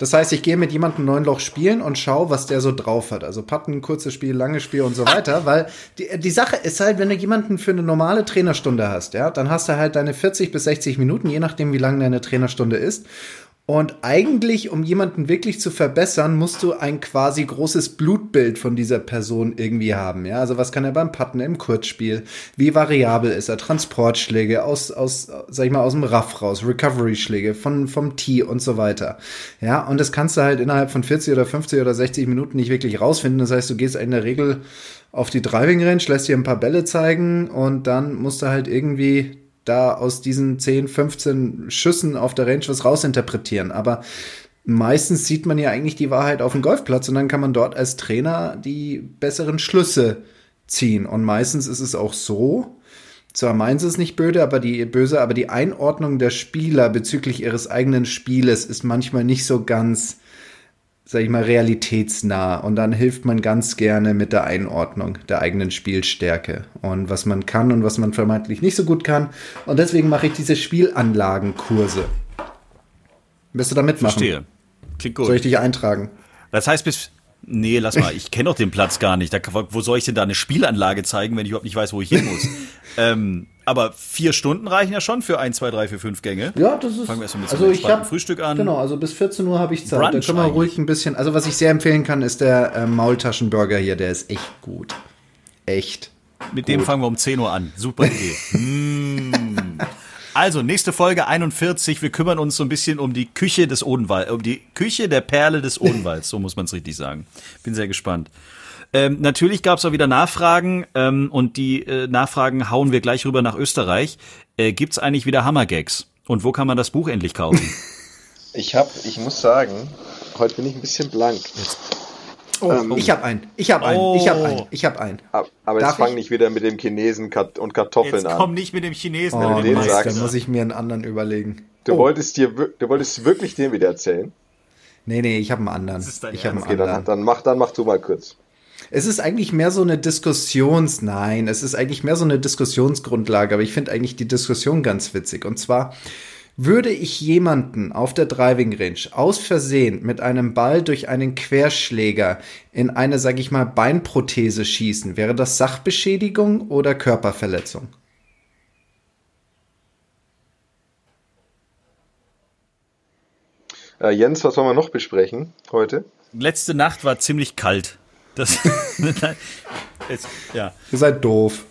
das heißt, ich gehe mit jemandem neun Loch spielen und schaue, was der so drauf hat. Also Patten, kurzes Spiel, langes Spiel und so weiter. Weil die, die Sache ist halt, wenn du jemanden für eine normale Trainerstunde hast, ja, dann hast du halt deine 40 bis 60 Minuten, je nachdem, wie lang deine Trainerstunde ist. Und eigentlich, um jemanden wirklich zu verbessern, musst du ein quasi großes Blutbild von dieser Person irgendwie haben. Ja, also was kann er beim Patten im Kurzspiel? Wie variabel ist er? Transportschläge aus, aus, sag ich mal, aus dem Raff raus, Recovery-Schläge von, vom Tee und so weiter. Ja, und das kannst du halt innerhalb von 40 oder 50 oder 60 Minuten nicht wirklich rausfinden. Das heißt, du gehst in der Regel auf die Driving Range, lässt dir ein paar Bälle zeigen und dann musst du halt irgendwie da aus diesen 10, 15 Schüssen auf der Range was rausinterpretieren. Aber meistens sieht man ja eigentlich die Wahrheit auf dem Golfplatz und dann kann man dort als Trainer die besseren Schlüsse ziehen. Und meistens ist es auch so, zwar meinen sie es nicht böse, aber die böse, aber die Einordnung der Spieler bezüglich ihres eigenen Spieles ist manchmal nicht so ganz, sag ich mal, realitätsnah. Und dann hilft man ganz gerne mit der Einordnung der eigenen Spielstärke und was man kann und was man vermeintlich nicht so gut kann. Und deswegen mache ich diese Spielanlagenkurse. Wirst du da mitmachen? Verstehe. Klingt gut. Soll ich dich eintragen? Das heißt bis. Nee, lass mal, ich kenne doch den Platz gar nicht. Da, wo soll ich denn da eine Spielanlage zeigen, wenn ich überhaupt nicht weiß, wo ich hin muss? ähm, aber vier Stunden reichen ja schon für ein, zwei, drei, vier, fünf Gänge. Ja, das ist. Fangen wir erstmal mit so also ich hab, Frühstück an. Genau, also bis 14 Uhr habe ich Zeit. Brunch da können wir eigentlich. ruhig ein bisschen. Also was ich sehr empfehlen kann, ist der äh, Maultaschenburger hier. Der ist echt gut. Echt. Mit dem fangen wir um 10 Uhr an. Super Idee. mm. Also, nächste Folge 41. Wir kümmern uns so ein bisschen um die Küche des Odenwalds, um die Küche der Perle des Odenwalds, so muss man es richtig sagen. Bin sehr gespannt. Ähm, natürlich gab es auch wieder Nachfragen ähm, und die äh, Nachfragen hauen wir gleich rüber nach Österreich. Äh, Gibt es eigentlich wieder Hammergags? Und wo kann man das Buch endlich kaufen? Ich hab, ich muss sagen, heute bin ich ein bisschen blank. Oh, ich habe einen. Ich habe einen. Ich habe Oh. einen. Ich habe einen. Ab- Aber jetzt fang ich? nicht wieder mit dem Chinesen und Kartoffeln Jetzt komm an. nicht mit dem Chinesen. Oh, du dem den Mist, Meister. sagst. dann muss ich mir einen anderen überlegen. Du Oh. wolltest dir, du wolltest wirklich den wieder erzählen. Nee, nee, ich habe einen anderen. Ich habe einen Okay, dann, anderen. dann mach, dann mach du mal kurz. Es ist eigentlich mehr so eine Diskussions, nein, es ist eigentlich mehr so eine Diskussionsgrundlage, aber ich finde eigentlich die Diskussion ganz witzig. Und zwar, würde ich jemanden auf der Driving Range aus Versehen mit einem Ball durch einen Querschläger in eine, sag ich mal, Beinprothese schießen, wäre das Sachbeschädigung oder Körperverletzung? Äh, Jens, was wollen wir noch besprechen heute? Letzte Nacht war ziemlich kalt. Das, es, ja. Ihr seid doof.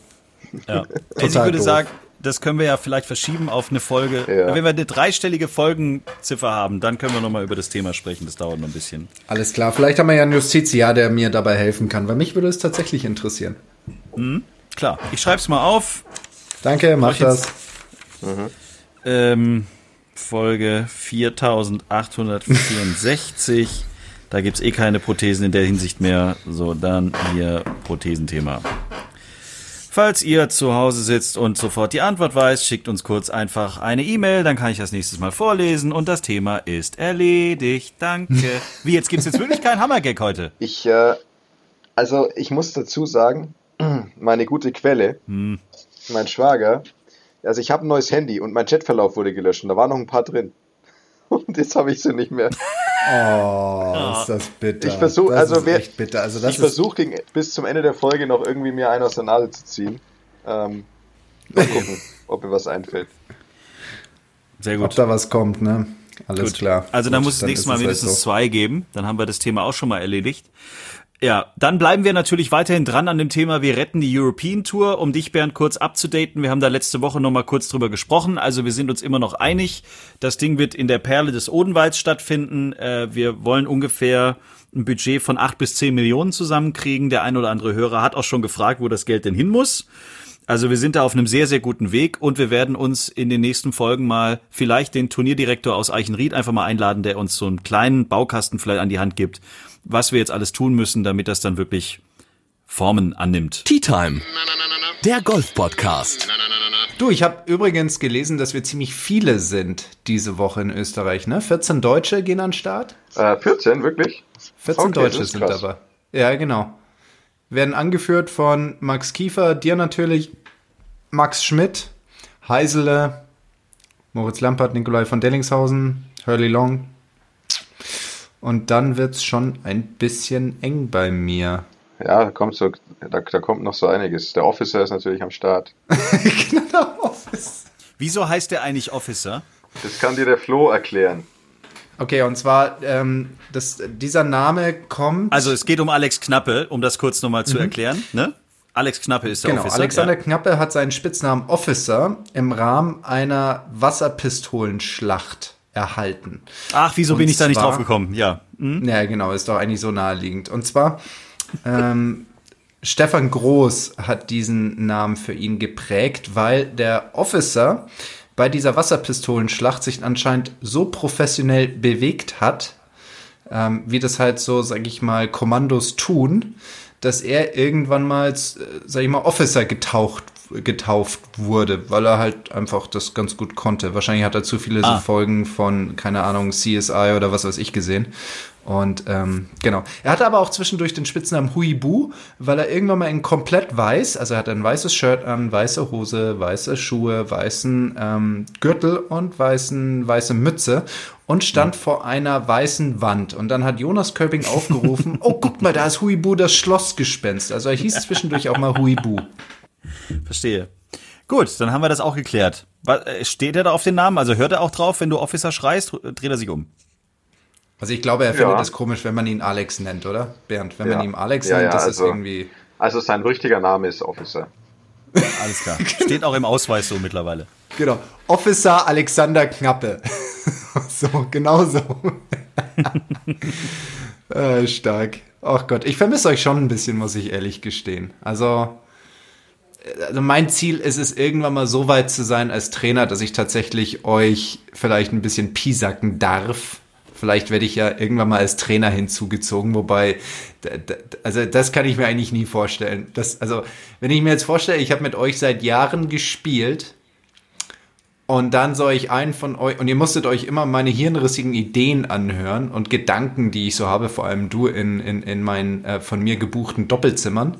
Ja. Also ich würde doof. sagen, das können wir ja vielleicht verschieben auf eine Folge. Ja. Wenn wir eine dreistellige Folgenziffer haben, dann können wir nochmal über das Thema sprechen. Das dauert noch ein bisschen. Alles klar, vielleicht haben wir ja einen Justiziar, der mir dabei helfen kann, weil mich würde es tatsächlich interessieren. Klar, ich schreibe es mal auf. Danke, mach das. jetzt- Ähm, Folge 4864. Da gibt's eh keine Prothesen in der Hinsicht mehr. So, dann hier Prothesenthema. Falls ihr zu Hause sitzt und sofort die Antwort weiß, schickt uns kurz einfach eine E-Mail, dann kann ich das nächstes Mal vorlesen und das Thema ist erledigt. Danke. Wie, jetzt gibt's jetzt wirklich keinen Hammergag heute? Ich, äh, also ich muss dazu sagen, meine gute Quelle, mein Schwager, also ich habe ein neues Handy und mein Chatverlauf wurde gelöscht und da waren noch ein paar drin. Und jetzt habe ich sie nicht mehr. Oh, ist das bitter. Ich versuch- das also ist wer- echt bitter. Also das ich versuche bis zum Ende der Folge noch irgendwie mir einen aus der Nase zu ziehen. Ähm, mal gucken, ob mir was einfällt. Sehr ob gut. da was kommt, ne? Alles Gut. klar. Also dann Gut, muss es nächstes Mal halt mindestens so. zwei geben. Dann haben wir das Thema auch schon mal erledigt. Ja, dann bleiben wir natürlich weiterhin dran an dem Thema. Wir retten die European Tour, um dich, Bernd, kurz abzudaten. Wir haben da letzte Woche noch mal kurz drüber gesprochen. Also wir sind uns immer noch einig. Das Ding wird in der Perle des Odenwalds stattfinden. Äh, wir wollen ungefähr ein Budget von acht bis zehn Millionen zusammenkriegen. Der ein oder andere Hörer hat auch schon gefragt, wo das Geld denn hin muss. Also wir sind da auf einem sehr, sehr guten Weg und wir werden uns in den nächsten Folgen mal vielleicht den Turnierdirektor aus Eichenried einfach mal einladen, der uns so einen kleinen Baukasten vielleicht an die Hand gibt, was wir jetzt alles tun müssen, damit das dann wirklich Formen annimmt. Tea Time. Der Golf-Podcast. Du, ich habe übrigens gelesen, dass wir ziemlich viele sind diese Woche in Österreich, ne? 14 Deutsche gehen an den Start. Äh, 14, wirklich? 14 Okay, Deutsche sind krass. dabei. Ja, genau. werden angeführt von Max Kiefer, dir natürlich, Max Schmidt, Heisele, Moritz Lampert, Nikolai von Dellingshausen, Hurley Long. Und dann wird's schon ein bisschen eng bei mir. Ja, da kommt, so, da, da kommt noch so einiges. Der Officer ist natürlich am Start. Wieso heißt der eigentlich Officer? Das kann dir der Flo erklären. Okay, und zwar, ähm, das, dieser Name kommt. Also es geht um Alex Knappe, um das kurz nochmal zu erklären. Ne? Alex Knappe ist der Genau, Officer. Alexander ja. Knappe hat seinen Spitznamen Officer im Rahmen einer Wasserpistolenschlacht erhalten. Ach, wieso Und bin ich da nicht drauf gekommen? Ja. Hm? Ja, genau, ist doch eigentlich so naheliegend. Und zwar, ähm, Stefan Groß hat diesen Namen für ihn geprägt, weil der Officer bei dieser Wasserpistolenschlacht sich anscheinend so professionell bewegt hat, ähm, wie das halt so, sag ich mal, Kommandos tun, dass er irgendwann mal, äh, sag ich mal, Officer getaucht, getauft wurde, weil er halt einfach das ganz gut konnte. Wahrscheinlich hat er zu viele Ah. so Folgen von, keine Ahnung, CSI oder was weiß ich gesehen. Und ähm, genau. Er hatte aber auch zwischendurch den Spitznamen Huibu, weil er irgendwann mal in komplett weiß, also er hat ein weißes Shirt an, weiße Hose, weiße Schuhe, weißen ähm, Gürtel und weißen, weiße Mütze und stand vor einer weißen Wand. Und dann hat Jonas Köping aufgerufen, oh, guck mal, da ist Huibu das Schlossgespenst. Also er hieß zwischendurch auch mal Huibu. Verstehe. Gut, dann haben wir das auch geklärt. Was, äh, steht er da auf den Namen? Also hört er auch drauf, wenn du Officer schreist, dreht er sich um. Also ich glaube, er findet Ja. es komisch, wenn man ihn Alex nennt, oder? Bernd, wenn Ja. man ihn Alex Ja, nennt, ja, das also- ist irgendwie... Also sein richtiger Name ist Officer. Alles klar. Steht auch im Ausweis so mittlerweile. Genau. Officer Alexander Knappe. so, genau so. äh, stark. Ach Gott, ich vermisse euch schon ein bisschen, muss ich ehrlich gestehen. Also, also mein Ziel ist es, irgendwann mal so weit zu sein als Trainer, dass ich tatsächlich euch vielleicht ein bisschen piesacken darf. Vielleicht werde ich ja irgendwann mal als Trainer hinzugezogen, wobei, also das kann ich mir eigentlich nie vorstellen. Das, also, wenn ich mir jetzt vorstelle, ich habe mit euch seit Jahren gespielt, und dann soll ich einen von euch, und ihr musstet euch immer meine hirnrissigen Ideen anhören und Gedanken, die ich so habe, vor allem du in, in, in meinen äh, von mir gebuchten Doppelzimmern.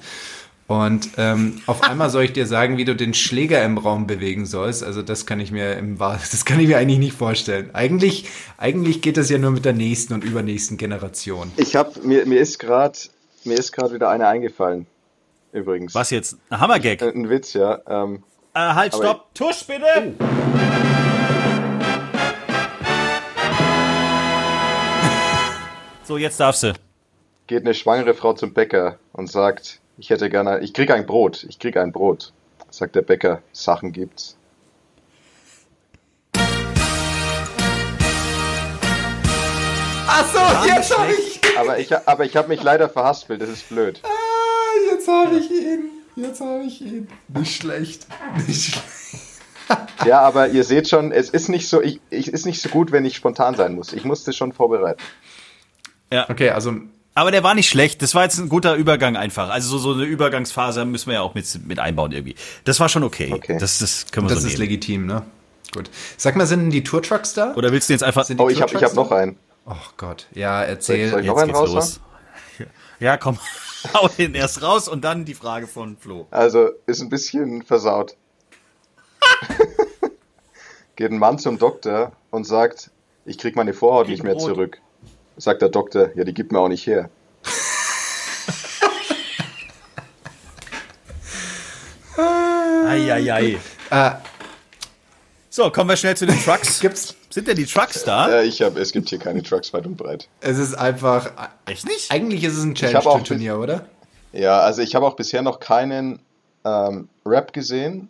Und ähm, auf einmal soll ich dir sagen, wie du den Schläger im Raum bewegen sollst. Also das kann ich mir im das kann ich mir eigentlich nicht vorstellen. Eigentlich, eigentlich geht das ja nur mit der nächsten und übernächsten Generation. Ich habe mir mir ist gerade mir ist gerade wieder eine eingefallen. Übrigens. Was jetzt? Ein Hammergag. Äh, Ein Witz, ja. Ähm, Äh, halt, stopp. Tusch, bitte. So, jetzt darfst du. geht eine schwangere Frau zum Bäcker und sagt, ich hätte gerne, ich krieg ein Brot, ich krieg ein Brot. Sagt der Bäcker, Sachen gibt's. Ach so, jetzt habe ich, Aber ich, aber ich habe mich leider verhaspelt, das ist blöd. ah, jetzt habe ich ihn, jetzt habe ich ihn. Nicht schlecht, nicht schlecht. Ja, aber ihr seht schon, es ist nicht so, ich, ich ist nicht so gut, wenn ich spontan sein muss. Ich musste schon vorbereiten. Okay, also Aber der war nicht schlecht. Das war jetzt ein guter Übergang einfach. Also so, so eine Übergangsphase müssen wir ja auch mit, mit einbauen irgendwie. Das war schon okay. Okay. Das, das können wir Das so ist nehmen. legitim, ne? Gut. Sag mal, sind denn die Tourtrucks da? Oder willst du jetzt einfach... Oh, ich habe hab noch einen. Oh Gott, ja, Soll erzähl. ich- soll ich noch Jetzt einen geht's los. Ja, komm. Hau den erst raus und dann die Frage von Flo. Also, ist ein bisschen versaut. Geht ein Mann zum Doktor und sagt, ich krieg meine Vorhaut Krieg nicht mehr Brot. zurück. Sagt der Doktor, ja, die gibt mir auch nicht her. Eieiei. Äh, So, kommen wir schnell zu den Trucks. gibt's, Sind denn die Trucks da? Ja, ich hab, es gibt hier keine Trucks weit und breit. es ist einfach, Echt nicht? eigentlich ist es ein Challenge-Turnier, oder? Ja, also ich habe auch bisher noch keinen ähm, Rap gesehen,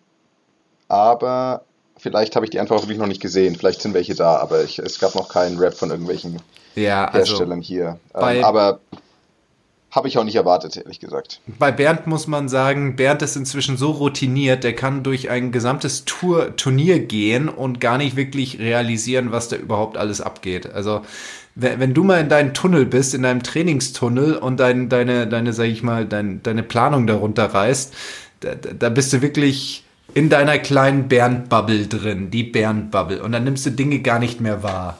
aber vielleicht habe ich die einfach wirklich noch nicht gesehen. Vielleicht sind welche da, aber ich, es gab noch keinen Rap von irgendwelchen Ja, also Herstellern hier. Ähm, aber habe ich auch nicht erwartet, ehrlich gesagt. bei Bernd muss man sagen, Bernd ist inzwischen so routiniert, der kann durch ein gesamtes Tour, Turnier gehen und gar nicht wirklich realisieren, was da überhaupt alles abgeht. Also, wenn, du mal in deinem Tunnel bist, in deinem Trainingstunnel und dein, deine, deine, sag ich mal, dein, deine Planung darunter reißt, da da bist du wirklich in deiner kleinen Bernd-Bubble drin, die Bernd-Bubble. Und dann nimmst du Dinge gar nicht mehr wahr.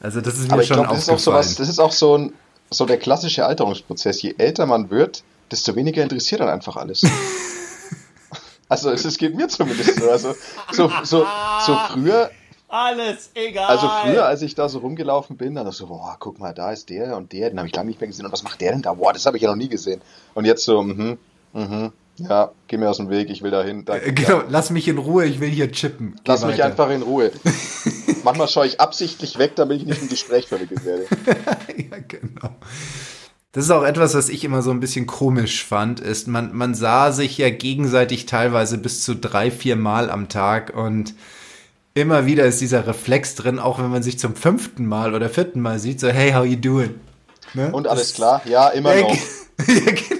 Also, das ist mir Aber ich schon glaube, das ist auch so aufgefallen. was, das ist auch so ein so der klassische Alterungsprozess. Je älter man wird, desto weniger interessiert dann einfach alles. also es, es geht mir zumindest so. Also so, so, so früher, Alles egal. also früher, als ich da so rumgelaufen bin, dann so, boah, guck mal, da ist der und der, den habe ich lange nicht mehr gesehen. Und was macht der denn da? Boah, das habe ich ja noch nie gesehen. Und jetzt so, mhm, mhm, ja, geh mir aus dem Weg, ich will da hin. Äh, Genau, lass mich in Ruhe, ich will hier chippen. Geh Lass mich weiter. einfach in Ruhe. Manchmal schaue ich absichtlich weg, damit ich nicht im Gespräch verwickelt werde. ja, genau. Das ist auch etwas, was ich immer so ein bisschen komisch fand, ist, man, man sah sich ja gegenseitig teilweise bis zu drei, vier Mal am Tag und immer wieder ist dieser Reflex drin, auch wenn man sich zum fünften Mal oder vierten Mal sieht, so, hey, how you doing? Ne? Und alles klar? Ja, immer noch. ja, genau.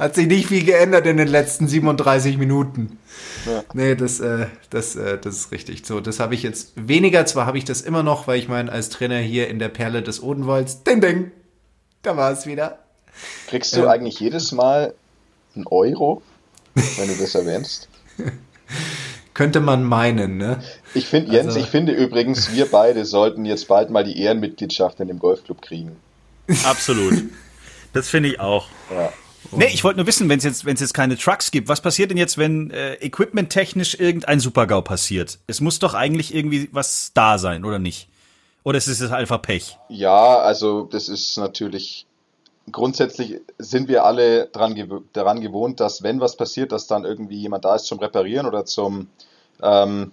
Hat sich nicht viel geändert in den letzten 37 Minuten. Ja. Nee, das, äh, das, äh, das ist richtig. So, das habe ich jetzt weniger. Zwar habe ich das immer noch, weil ich meine, als Trainer hier in der Perle des Odenwalds, ding, ding, da war es wieder. Kriegst du Ähm. eigentlich jedes Mal einen Euro, wenn du das erwähnst? Könnte man meinen, ne? Ich finde, Jens, Also- ich finde übrigens, wir beide sollten jetzt bald mal die Ehrenmitgliedschaft in dem Golfclub kriegen. Absolut. Das finde ich auch. Ja. Nee, ich wollte nur wissen, wenn es jetzt, jetzt keine Trucks gibt, was passiert denn jetzt, wenn äh, equipmenttechnisch irgendein Supergau passiert? Es muss doch eigentlich irgendwie was da sein, oder nicht? Oder ist es einfach Pech? Ja, also das ist natürlich grundsätzlich sind wir alle dran, gew daran gewohnt, dass wenn was passiert, dass dann irgendwie jemand da ist zum Reparieren oder zum, ähm,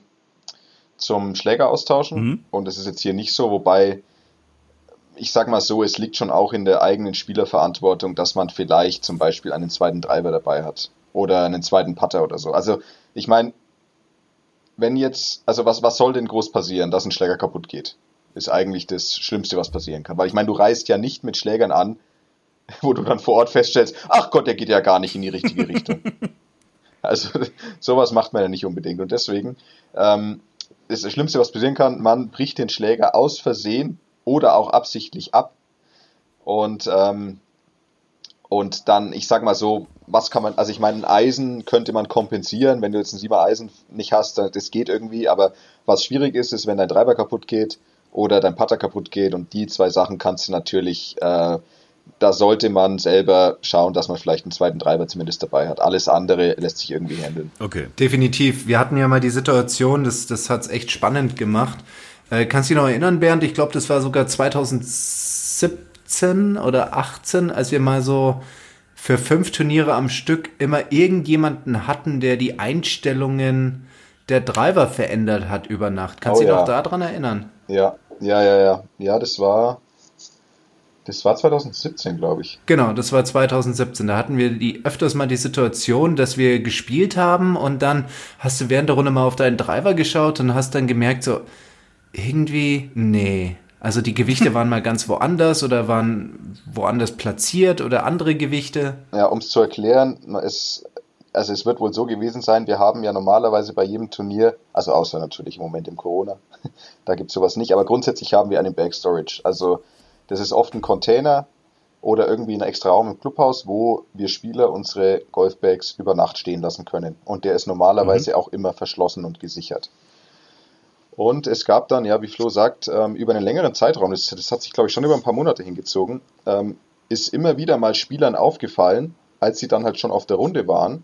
zum Schläger austauschen. Mhm. Und das ist jetzt hier nicht so, wobei ich sag mal so, es liegt schon auch in der eigenen Spielerverantwortung, dass man vielleicht zum Beispiel einen zweiten Driver dabei hat oder einen zweiten Putter oder so. Also ich meine, wenn jetzt, also was, was soll denn groß passieren, dass ein Schläger kaputt geht? Ist eigentlich das Schlimmste, was passieren kann. Weil ich meine, du reist ja nicht mit Schlägern an, wo du dann vor Ort feststellst, ach Gott, der geht ja gar nicht in die richtige Richtung. Also sowas macht man ja nicht unbedingt. Und deswegen ähm, ist das Schlimmste, was passieren kann, man bricht den Schläger aus Versehen oder auch absichtlich ab. Und, ähm, und dann, ich sag mal so, was kann man, also ich meine, ein Eisen könnte man kompensieren, wenn du jetzt ein 7er Eisen nicht hast, das geht irgendwie, aber was schwierig ist, ist, wenn dein Treiber kaputt geht oder dein Putter kaputt geht und die zwei Sachen kannst du natürlich, äh, da sollte man selber schauen, dass man vielleicht einen zweiten Treiber zumindest dabei hat. Alles andere lässt sich irgendwie handeln. Okay. Definitiv. Wir hatten ja mal die Situation, das, das hat's echt spannend gemacht. Äh, kannst du dich noch erinnern, Bernd? Ich glaube, das war sogar 2017 oder 18, als wir mal so für fünf Turniere am Stück immer irgendjemanden hatten, der die Einstellungen der Driver verändert hat über Nacht. Kannst Oh du dich ja. noch daran erinnern? Ja, ja, ja, ja. Ja, das war, das war 2017, glaube ich. Genau, das war 2017. Da hatten wir die öfters mal die Situation, dass wir gespielt haben und dann hast du während der Runde mal auf deinen Driver geschaut und hast dann gemerkt, so irgendwie, nee. Also die Gewichte waren mal ganz woanders oder waren woanders platziert oder andere Gewichte. Ja, um es zu erklären, es, also es wird wohl so gewesen sein, wir haben ja normalerweise bei jedem Turnier, also außer natürlich im Moment im Corona, da gibt's sowas nicht, aber grundsätzlich haben wir einen Bag Storage. Also das ist oft ein Container oder irgendwie ein extra Raum im Clubhaus, wo wir Spieler unsere Golfbags über Nacht stehen lassen können. Und der ist normalerweise auch immer verschlossen und gesichert. Und es gab dann, ja, wie Flo sagt, ähm, über einen längeren Zeitraum, das, das hat sich, glaube ich, schon über ein paar Monate hingezogen, ähm, ist immer wieder mal Spielern aufgefallen, als sie dann halt schon auf der Runde waren,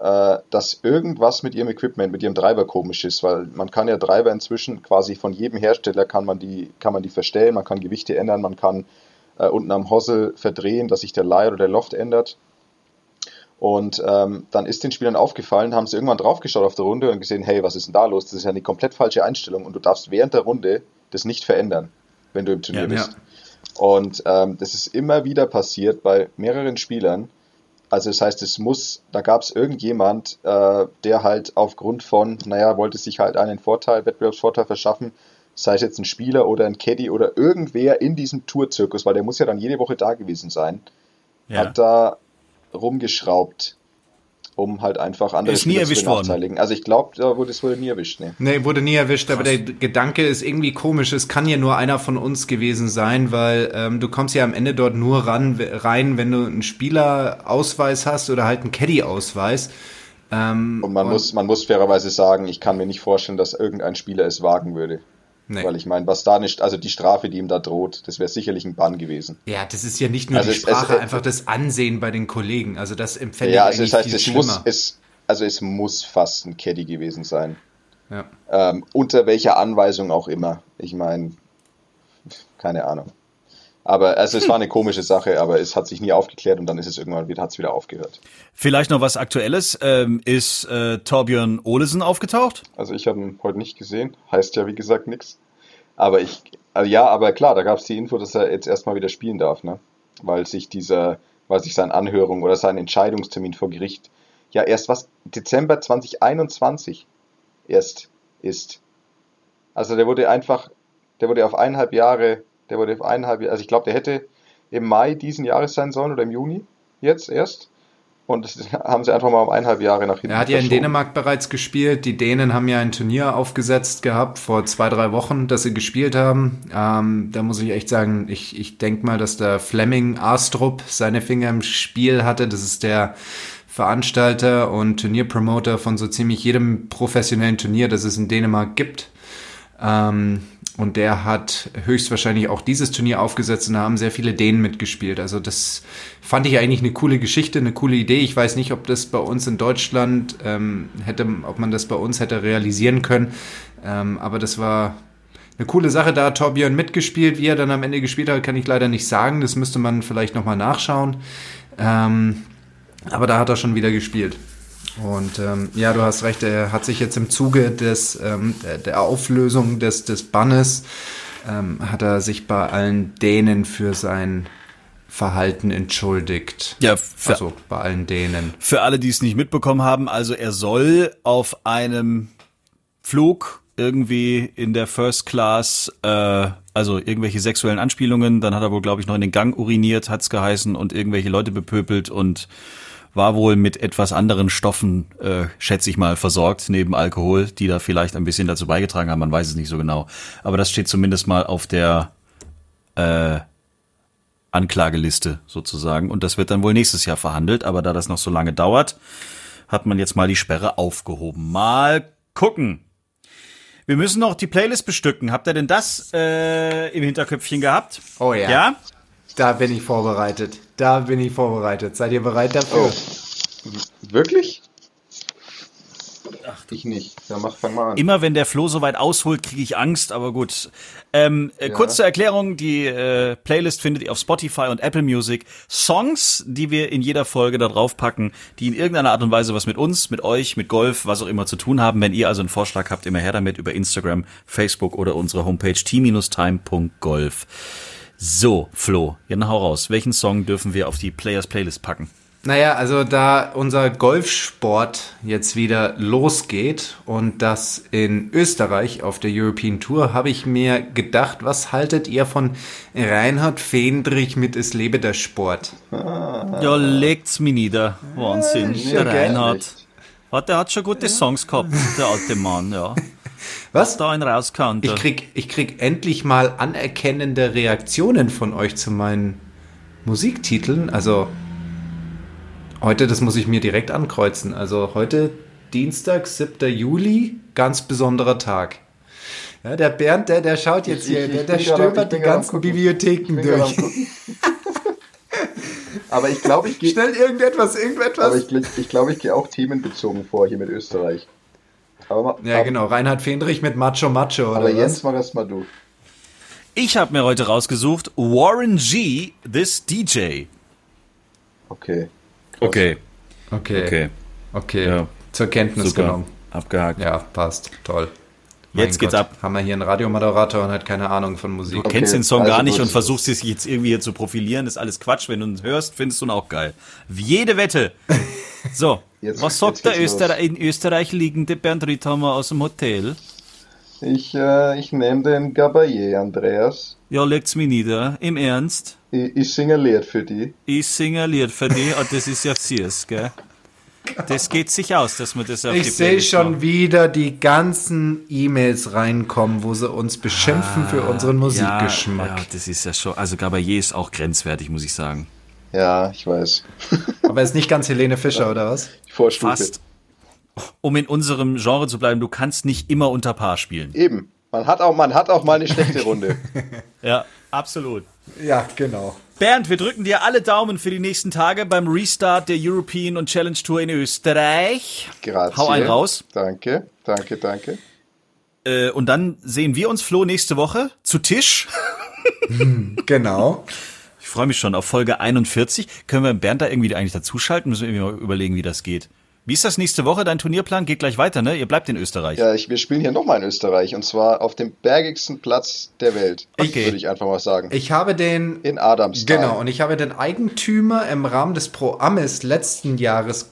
äh, dass irgendwas mit ihrem Equipment, mit ihrem Treiber komisch ist, weil man kann ja Treiber inzwischen quasi von jedem Hersteller kann man die, kann man die verstellen, man kann Gewichte ändern, man kann äh, unten am Hossel verdrehen, dass sich der Lie oder der Loft ändert. Und ähm, dann ist den Spielern aufgefallen, haben sie irgendwann draufgeschaut auf der Runde und gesehen, hey, was ist denn da los? Das ist ja eine komplett falsche Einstellung und du darfst während der Runde das nicht verändern, wenn du im Turnier Ja, bist. Und ähm, das ist immer wieder passiert bei mehreren Spielern. Also das heißt, es muss, da gab es irgendjemand, äh, der halt aufgrund von, naja, wollte sich halt einen Vorteil, Wettbewerbsvorteil verschaffen, sei es jetzt ein Spieler oder ein Caddy oder irgendwer in diesem Tourzirkus, weil der muss ja dann jede Woche da gewesen sein, Ja. hat da rumgeschraubt, um halt einfach andere Ist nie Spieler zu erwischt worden. benachteiligen. Also ich glaube, da wurde es wurde nie erwischt. Nee. Nee, wurde nie erwischt, aber der Gedanke ist irgendwie komisch. Es kann ja nur einer von uns gewesen sein, weil ähm, du kommst ja am Ende dort nur ran, rein, wenn du einen Spielerausweis hast oder halt einen Caddy-Ausweis. Ähm, Und man muss, man muss fairerweise sagen, ich kann mir nicht vorstellen, dass irgendein Spieler es wagen würde. Nee. Weil ich meine, was da nicht, also die Strafe, die ihm da droht, das wäre sicherlich ein Bann gewesen. Ja, das ist ja nicht nur Also die es- Sprache, es- einfach das Ansehen bei den Kollegen. Also das empfände ja, ich also eigentlich das heißt, es schlimmer. muss, es, also es muss fast ein Caddy gewesen sein. ja. Ähm, unter welcher Anweisung auch immer. Ich meine, keine Ahnung. Aber also es war eine komische Sache, aber es hat sich nie aufgeklärt und dann ist es irgendwann wieder, hat es wieder aufgehört. Vielleicht noch was Aktuelles. Ähm, ist äh, Torbjörn Olesen aufgetaucht? Also ich habe ihn heute nicht gesehen, heißt ja wie gesagt nichts. Aber ich, also ja, aber klar, da gab es die Info, dass er jetzt erstmal wieder spielen darf, ne? Weil sich dieser, weil sich seine Anhörung oder sein Entscheidungstermin vor Gericht ja erst was Dezember 2021 erst ist. Also der wurde einfach, der wurde auf eineinhalb Jahre, der wurde auf eineinhalb, also ich glaube, der hätte im Mai diesen Jahres sein sollen oder im Juni jetzt erst. Und das haben sie einfach mal um eineinhalb Jahre nach hinten Er hat ja in. Dänemark bereits gespielt. Die Dänen haben ja ein Turnier aufgesetzt gehabt vor zwei, drei Wochen, das sie gespielt haben. Ähm, da muss ich echt sagen, ich, ich denke mal, dass der Fleming Astrup seine Finger im Spiel hatte. Das ist der Veranstalter und Turnierpromoter von so ziemlich jedem professionellen Turnier, das es in Dänemark gibt. Ähm, und der hat höchstwahrscheinlich auch dieses Turnier aufgesetzt und da haben sehr viele Dänen mitgespielt. Also das fand ich eigentlich eine coole Geschichte, eine coole Idee. Ich weiß nicht, ob das bei uns in Deutschland ähm, hätte, ob man das bei uns hätte realisieren können. Ähm, aber das war eine coole Sache. Da hat Torbjörn mitgespielt. Wie er dann am Ende gespielt hat, kann ich leider nicht sagen. Das müsste man vielleicht nochmal nachschauen. Ähm, aber da hat er schon wieder gespielt. Und ähm, ja, du hast recht, er hat sich jetzt im Zuge des, ähm, der, der Auflösung des, des Bannes, ähm, hat er sich bei allen Dänen für sein Verhalten entschuldigt. Ja, für, Also bei allen Dänen. für alle, die es nicht mitbekommen haben, also er soll auf einem Flug irgendwie in der First Class, äh, also irgendwelche sexuellen Anspielungen, dann hat er wohl, glaube ich, noch in den Gang uriniert, hat's geheißen, und irgendwelche Leute bepöbelt und war wohl mit etwas anderen Stoffen, äh, schätze ich mal, versorgt, neben Alkohol, die da vielleicht ein bisschen dazu beigetragen haben, man weiß es nicht so genau. Aber das steht zumindest mal auf der äh, Anklageliste sozusagen. Und das wird dann wohl nächstes Jahr verhandelt. Aber da das noch so lange dauert, hat man jetzt mal die Sperre aufgehoben. Mal gucken. Wir müssen noch die Playlist bestücken. Habt ihr denn das äh, im Hinterköpfchen gehabt? Oh ja. Ja? Da bin ich vorbereitet. Da bin ich vorbereitet. Seid ihr bereit dafür? Oh. Wirklich? Ach, ich nicht. Ja, mach, fang mal an. Immer wenn der Flo so weit ausholt, kriege ich Angst, aber gut. Ähm, äh, Ja. Kurz zur Erklärung, die äh, Playlist findet ihr auf Spotify und Apple Music. Songs, die wir in jeder Folge da drauf packen, die in irgendeiner Art und Weise was mit uns, mit euch, mit Golf, was auch immer zu tun haben. Wenn ihr also einen Vorschlag habt, immer her damit über Instagram, Facebook oder unsere Homepage t-time.golf. So, Flo, hau raus. Welchen Song dürfen wir auf die Players Playlist packen? Naja, also da unser Golfsport jetzt wieder losgeht und das in Österreich auf der European Tour, habe ich mir gedacht, was haltet ihr von Reinhard Fendrich mit Es lebe der Sport? Ja, legt's mir nieder. Wahnsinn. Ja, der? Reinhard. Hat, der hat schon gute Songs gehabt, der alte Mann, ja. Was? Da einen rauskannt. Ich krieg, ich krieg endlich mal anerkennende Reaktionen von euch zu meinen Musiktiteln. Also heute, das muss ich mir direkt ankreuzen. Also heute Dienstag, 7. Juli, ganz besonderer Tag. Ja, der Bernd, der, der schaut jetzt Ich- hier, ich- der, ich der ich stöbert die ganzen. Bibliotheken Ich durch. Aber ich glaube, ich gehe Schnell irgendetwas, aber irgendetwas. ich, gl- ich, glaube, ich gehe auch themenbezogen vor hier mit Österreich. Aber, Ja, ab- genau. Reinhard Fendrich mit Macho Macho, oder aber? Jens, mach erst mal du. Ich habe mir heute rausgesucht Warren G, This DJ. Okay. Okay, Okay. okay. Okay. Ja. Zur Kenntnis Super. genommen. Abgehakt. Ja, passt. Toll. Jetzt geht's ab. Haben wir hier einen Radiomoderator und hat keine Ahnung von Musik. Du kennst den Song also gar nicht gut. und versuchst es jetzt irgendwie hier zu profilieren. Das ist alles Quatsch. Wenn du ihn hörst, findest du ihn auch geil. Jede Wette. So, Jetzt- was sagt jetzt der Öster in Österreich liegende Bernd Ritthammer aus dem Hotel? Ich, äh, ich nehme den Gabayé, Andreas. Ja, legt's mir nieder. Im Ernst? Ich, ich singe ein Lied für die. Ich singe ein Lied für dich und das ist ja süß, gell? Das geht sich aus, dass man das auf die Ich sehe schon macht. wieder die ganzen E-Mails reinkommen, wo sie uns beschimpfen für unseren Musikgeschmack. Ja, ja, das ist ja schon, also Gabayé ist auch grenzwertig, muss ich sagen. Ja, ich weiß. Aber ist nicht ganz Helene Fischer, oder was? Vorstufe. Fast. Um in unserem Genre zu bleiben, du kannst nicht immer unter Paar spielen. Eben. Man hat auch, man hat auch mal eine schlechte Runde. Ja, absolut. Ja, genau. Bernd, wir drücken dir alle Daumen für die nächsten Tage beim Restart der European und Challenge Tour in Österreich. Grazie. Hau einen raus. Danke, danke, danke. Äh, und dann sehen wir uns, Flo, nächste Woche zu Tisch. Genau. Ich freue mich schon auf Folge 41. Können wir Bernd da irgendwie eigentlich dazuschalten? Müssen wir irgendwie mal überlegen, wie das geht. Wie ist das nächste Woche? Dein Turnierplan geht gleich weiter, ne? Ihr bleibt in Österreich. Ja, ich, wir spielen hier nochmal in Österreich und zwar auf dem bergigsten Platz der Welt, Okay. würde ich einfach mal sagen. Ich habe den In Adamstal. Genau, und ich habe den Eigentümer im Rahmen des Pro Amis letzten Jahres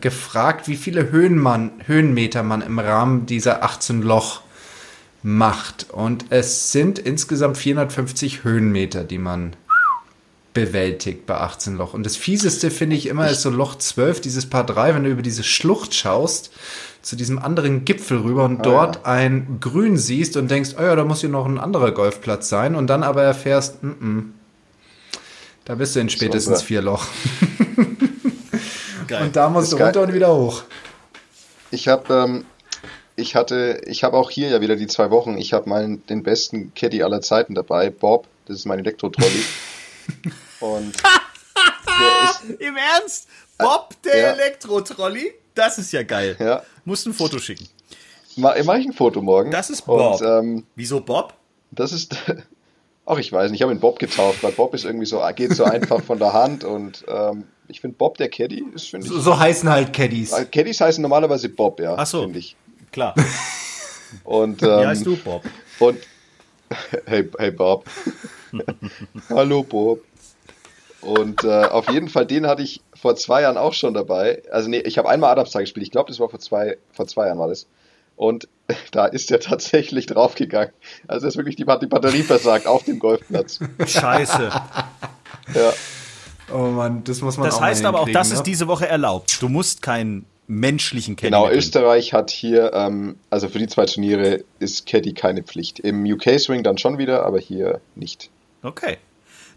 gefragt, wie viele Höhenmann, Höhenmeter man im Rahmen dieser 18 Loch macht. Und es sind insgesamt 450 Höhenmeter, die man bewältigt bei 18 Loch. Und das fieseste finde ich immer ist so Loch 12, dieses Paar 3, wenn du über diese Schlucht schaust, zu diesem anderen Gipfel rüber und dort ein Grün siehst und denkst, oh ja, da muss hier noch ein anderer Golfplatz sein und dann aber erfährst, mm -mm, da bist du in spätestens unser- vier Loch. Und da musst du runter und wieder hoch. Ich habe ähm, ich hatte, ich habe auch hier ja wieder die zwei Wochen. Ich habe meinen den besten Caddy aller Zeiten dabei, Bob. Das ist mein Elektrotrolley. Und ist, Im Ernst? Bob, der Ja. Elektrotrolley? Das ist ja geil. ja, Musst ein Foto schicken. mache mach ich ein Foto morgen. Das ist Bob. Und ähm, Wieso Bob? das ist, ach ich weiß nicht, ich habe ihn Bob getauft, weil Bob ist irgendwie so, geht so einfach von der Hand und ähm, ich finde Bob der Caddy ist finde ich. So, so heißen halt Caddies. Äh, Caddies heißen normalerweise Bob, ja. Ach so. Finde ich. Klar. Und ähm, Wie heißt du, Bob? Und hey, hey Bob. Hallo Bob. Und äh, auf jeden Fall, den hatte ich vor zwei Jahren auch schon dabei. Also nee, ich habe einmal Adamstag gespielt. Ich glaube, das war vor zwei, vor zwei Jahren war das. Und da ist er tatsächlich draufgegangen. Also ist wirklich die, die Batterie versagt auf dem Golfplatz. Scheiße. Ja. Oh Mann, das muss man Das auch heißt aber auch, das ist ne? diese Woche erlaubt. Du musst keinen menschlichen Caddy Genau. Österreich hat hier, ähm, also für die zwei Turniere ist Caddy keine Pflicht. Im UK-Swing dann schon wieder, aber hier nicht. Okay.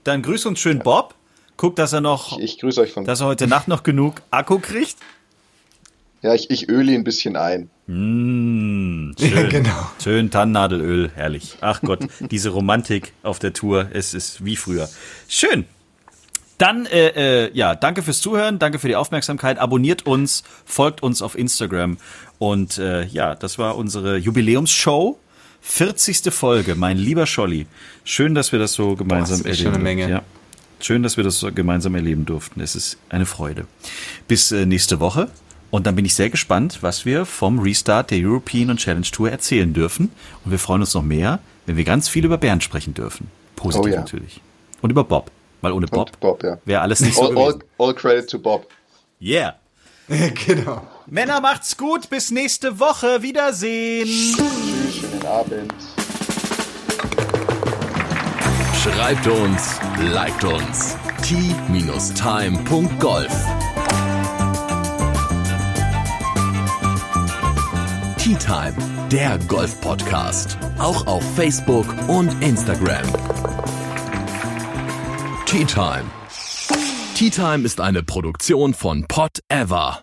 Dann grüß uns schön Bob. Guck, dass er noch, Ich grüße euch von. dass er heute Nacht noch genug Akku kriegt. Ja, ich, ich öle ihn ein bisschen ein. Mm, Ja, schön. genau. Schön Tannennadelöl, herrlich. Ach Gott, diese Romantik auf der Tour, es ist wie früher. Schön. Dann, äh, äh, ja, danke fürs Zuhören, danke für die Aufmerksamkeit. Abonniert uns, folgt uns auf Instagram. Und äh, ja, das war unsere Jubiläumsshow. 40. Folge, mein lieber Scholli. Schön, dass wir das so gemeinsam das ist erleben. schon eine Menge. Ja. Schön, dass wir das so gemeinsam erleben durften. Es ist eine Freude. Bis äh, nächste Woche. Und dann bin ich sehr gespannt, was wir vom Restart der European und Challenge Tour erzählen dürfen. Und wir freuen uns noch mehr, wenn wir ganz viel über Bernd sprechen dürfen. Positiv Oh ja. natürlich. Und über Bob. Weil ohne Bob, Bob, ja. wäre alles nicht so All, all, all credit to Bob. Yeah. genau. Männer, macht's gut. Bis nächste Woche. Wiedersehen. Schönen Abend. Schreibt uns, liked uns. t-time.golf Tea Time, der Golf-Podcast. Auch auf Facebook und Instagram. Tea Time. Tea Time ist eine Produktion von Pot Ever.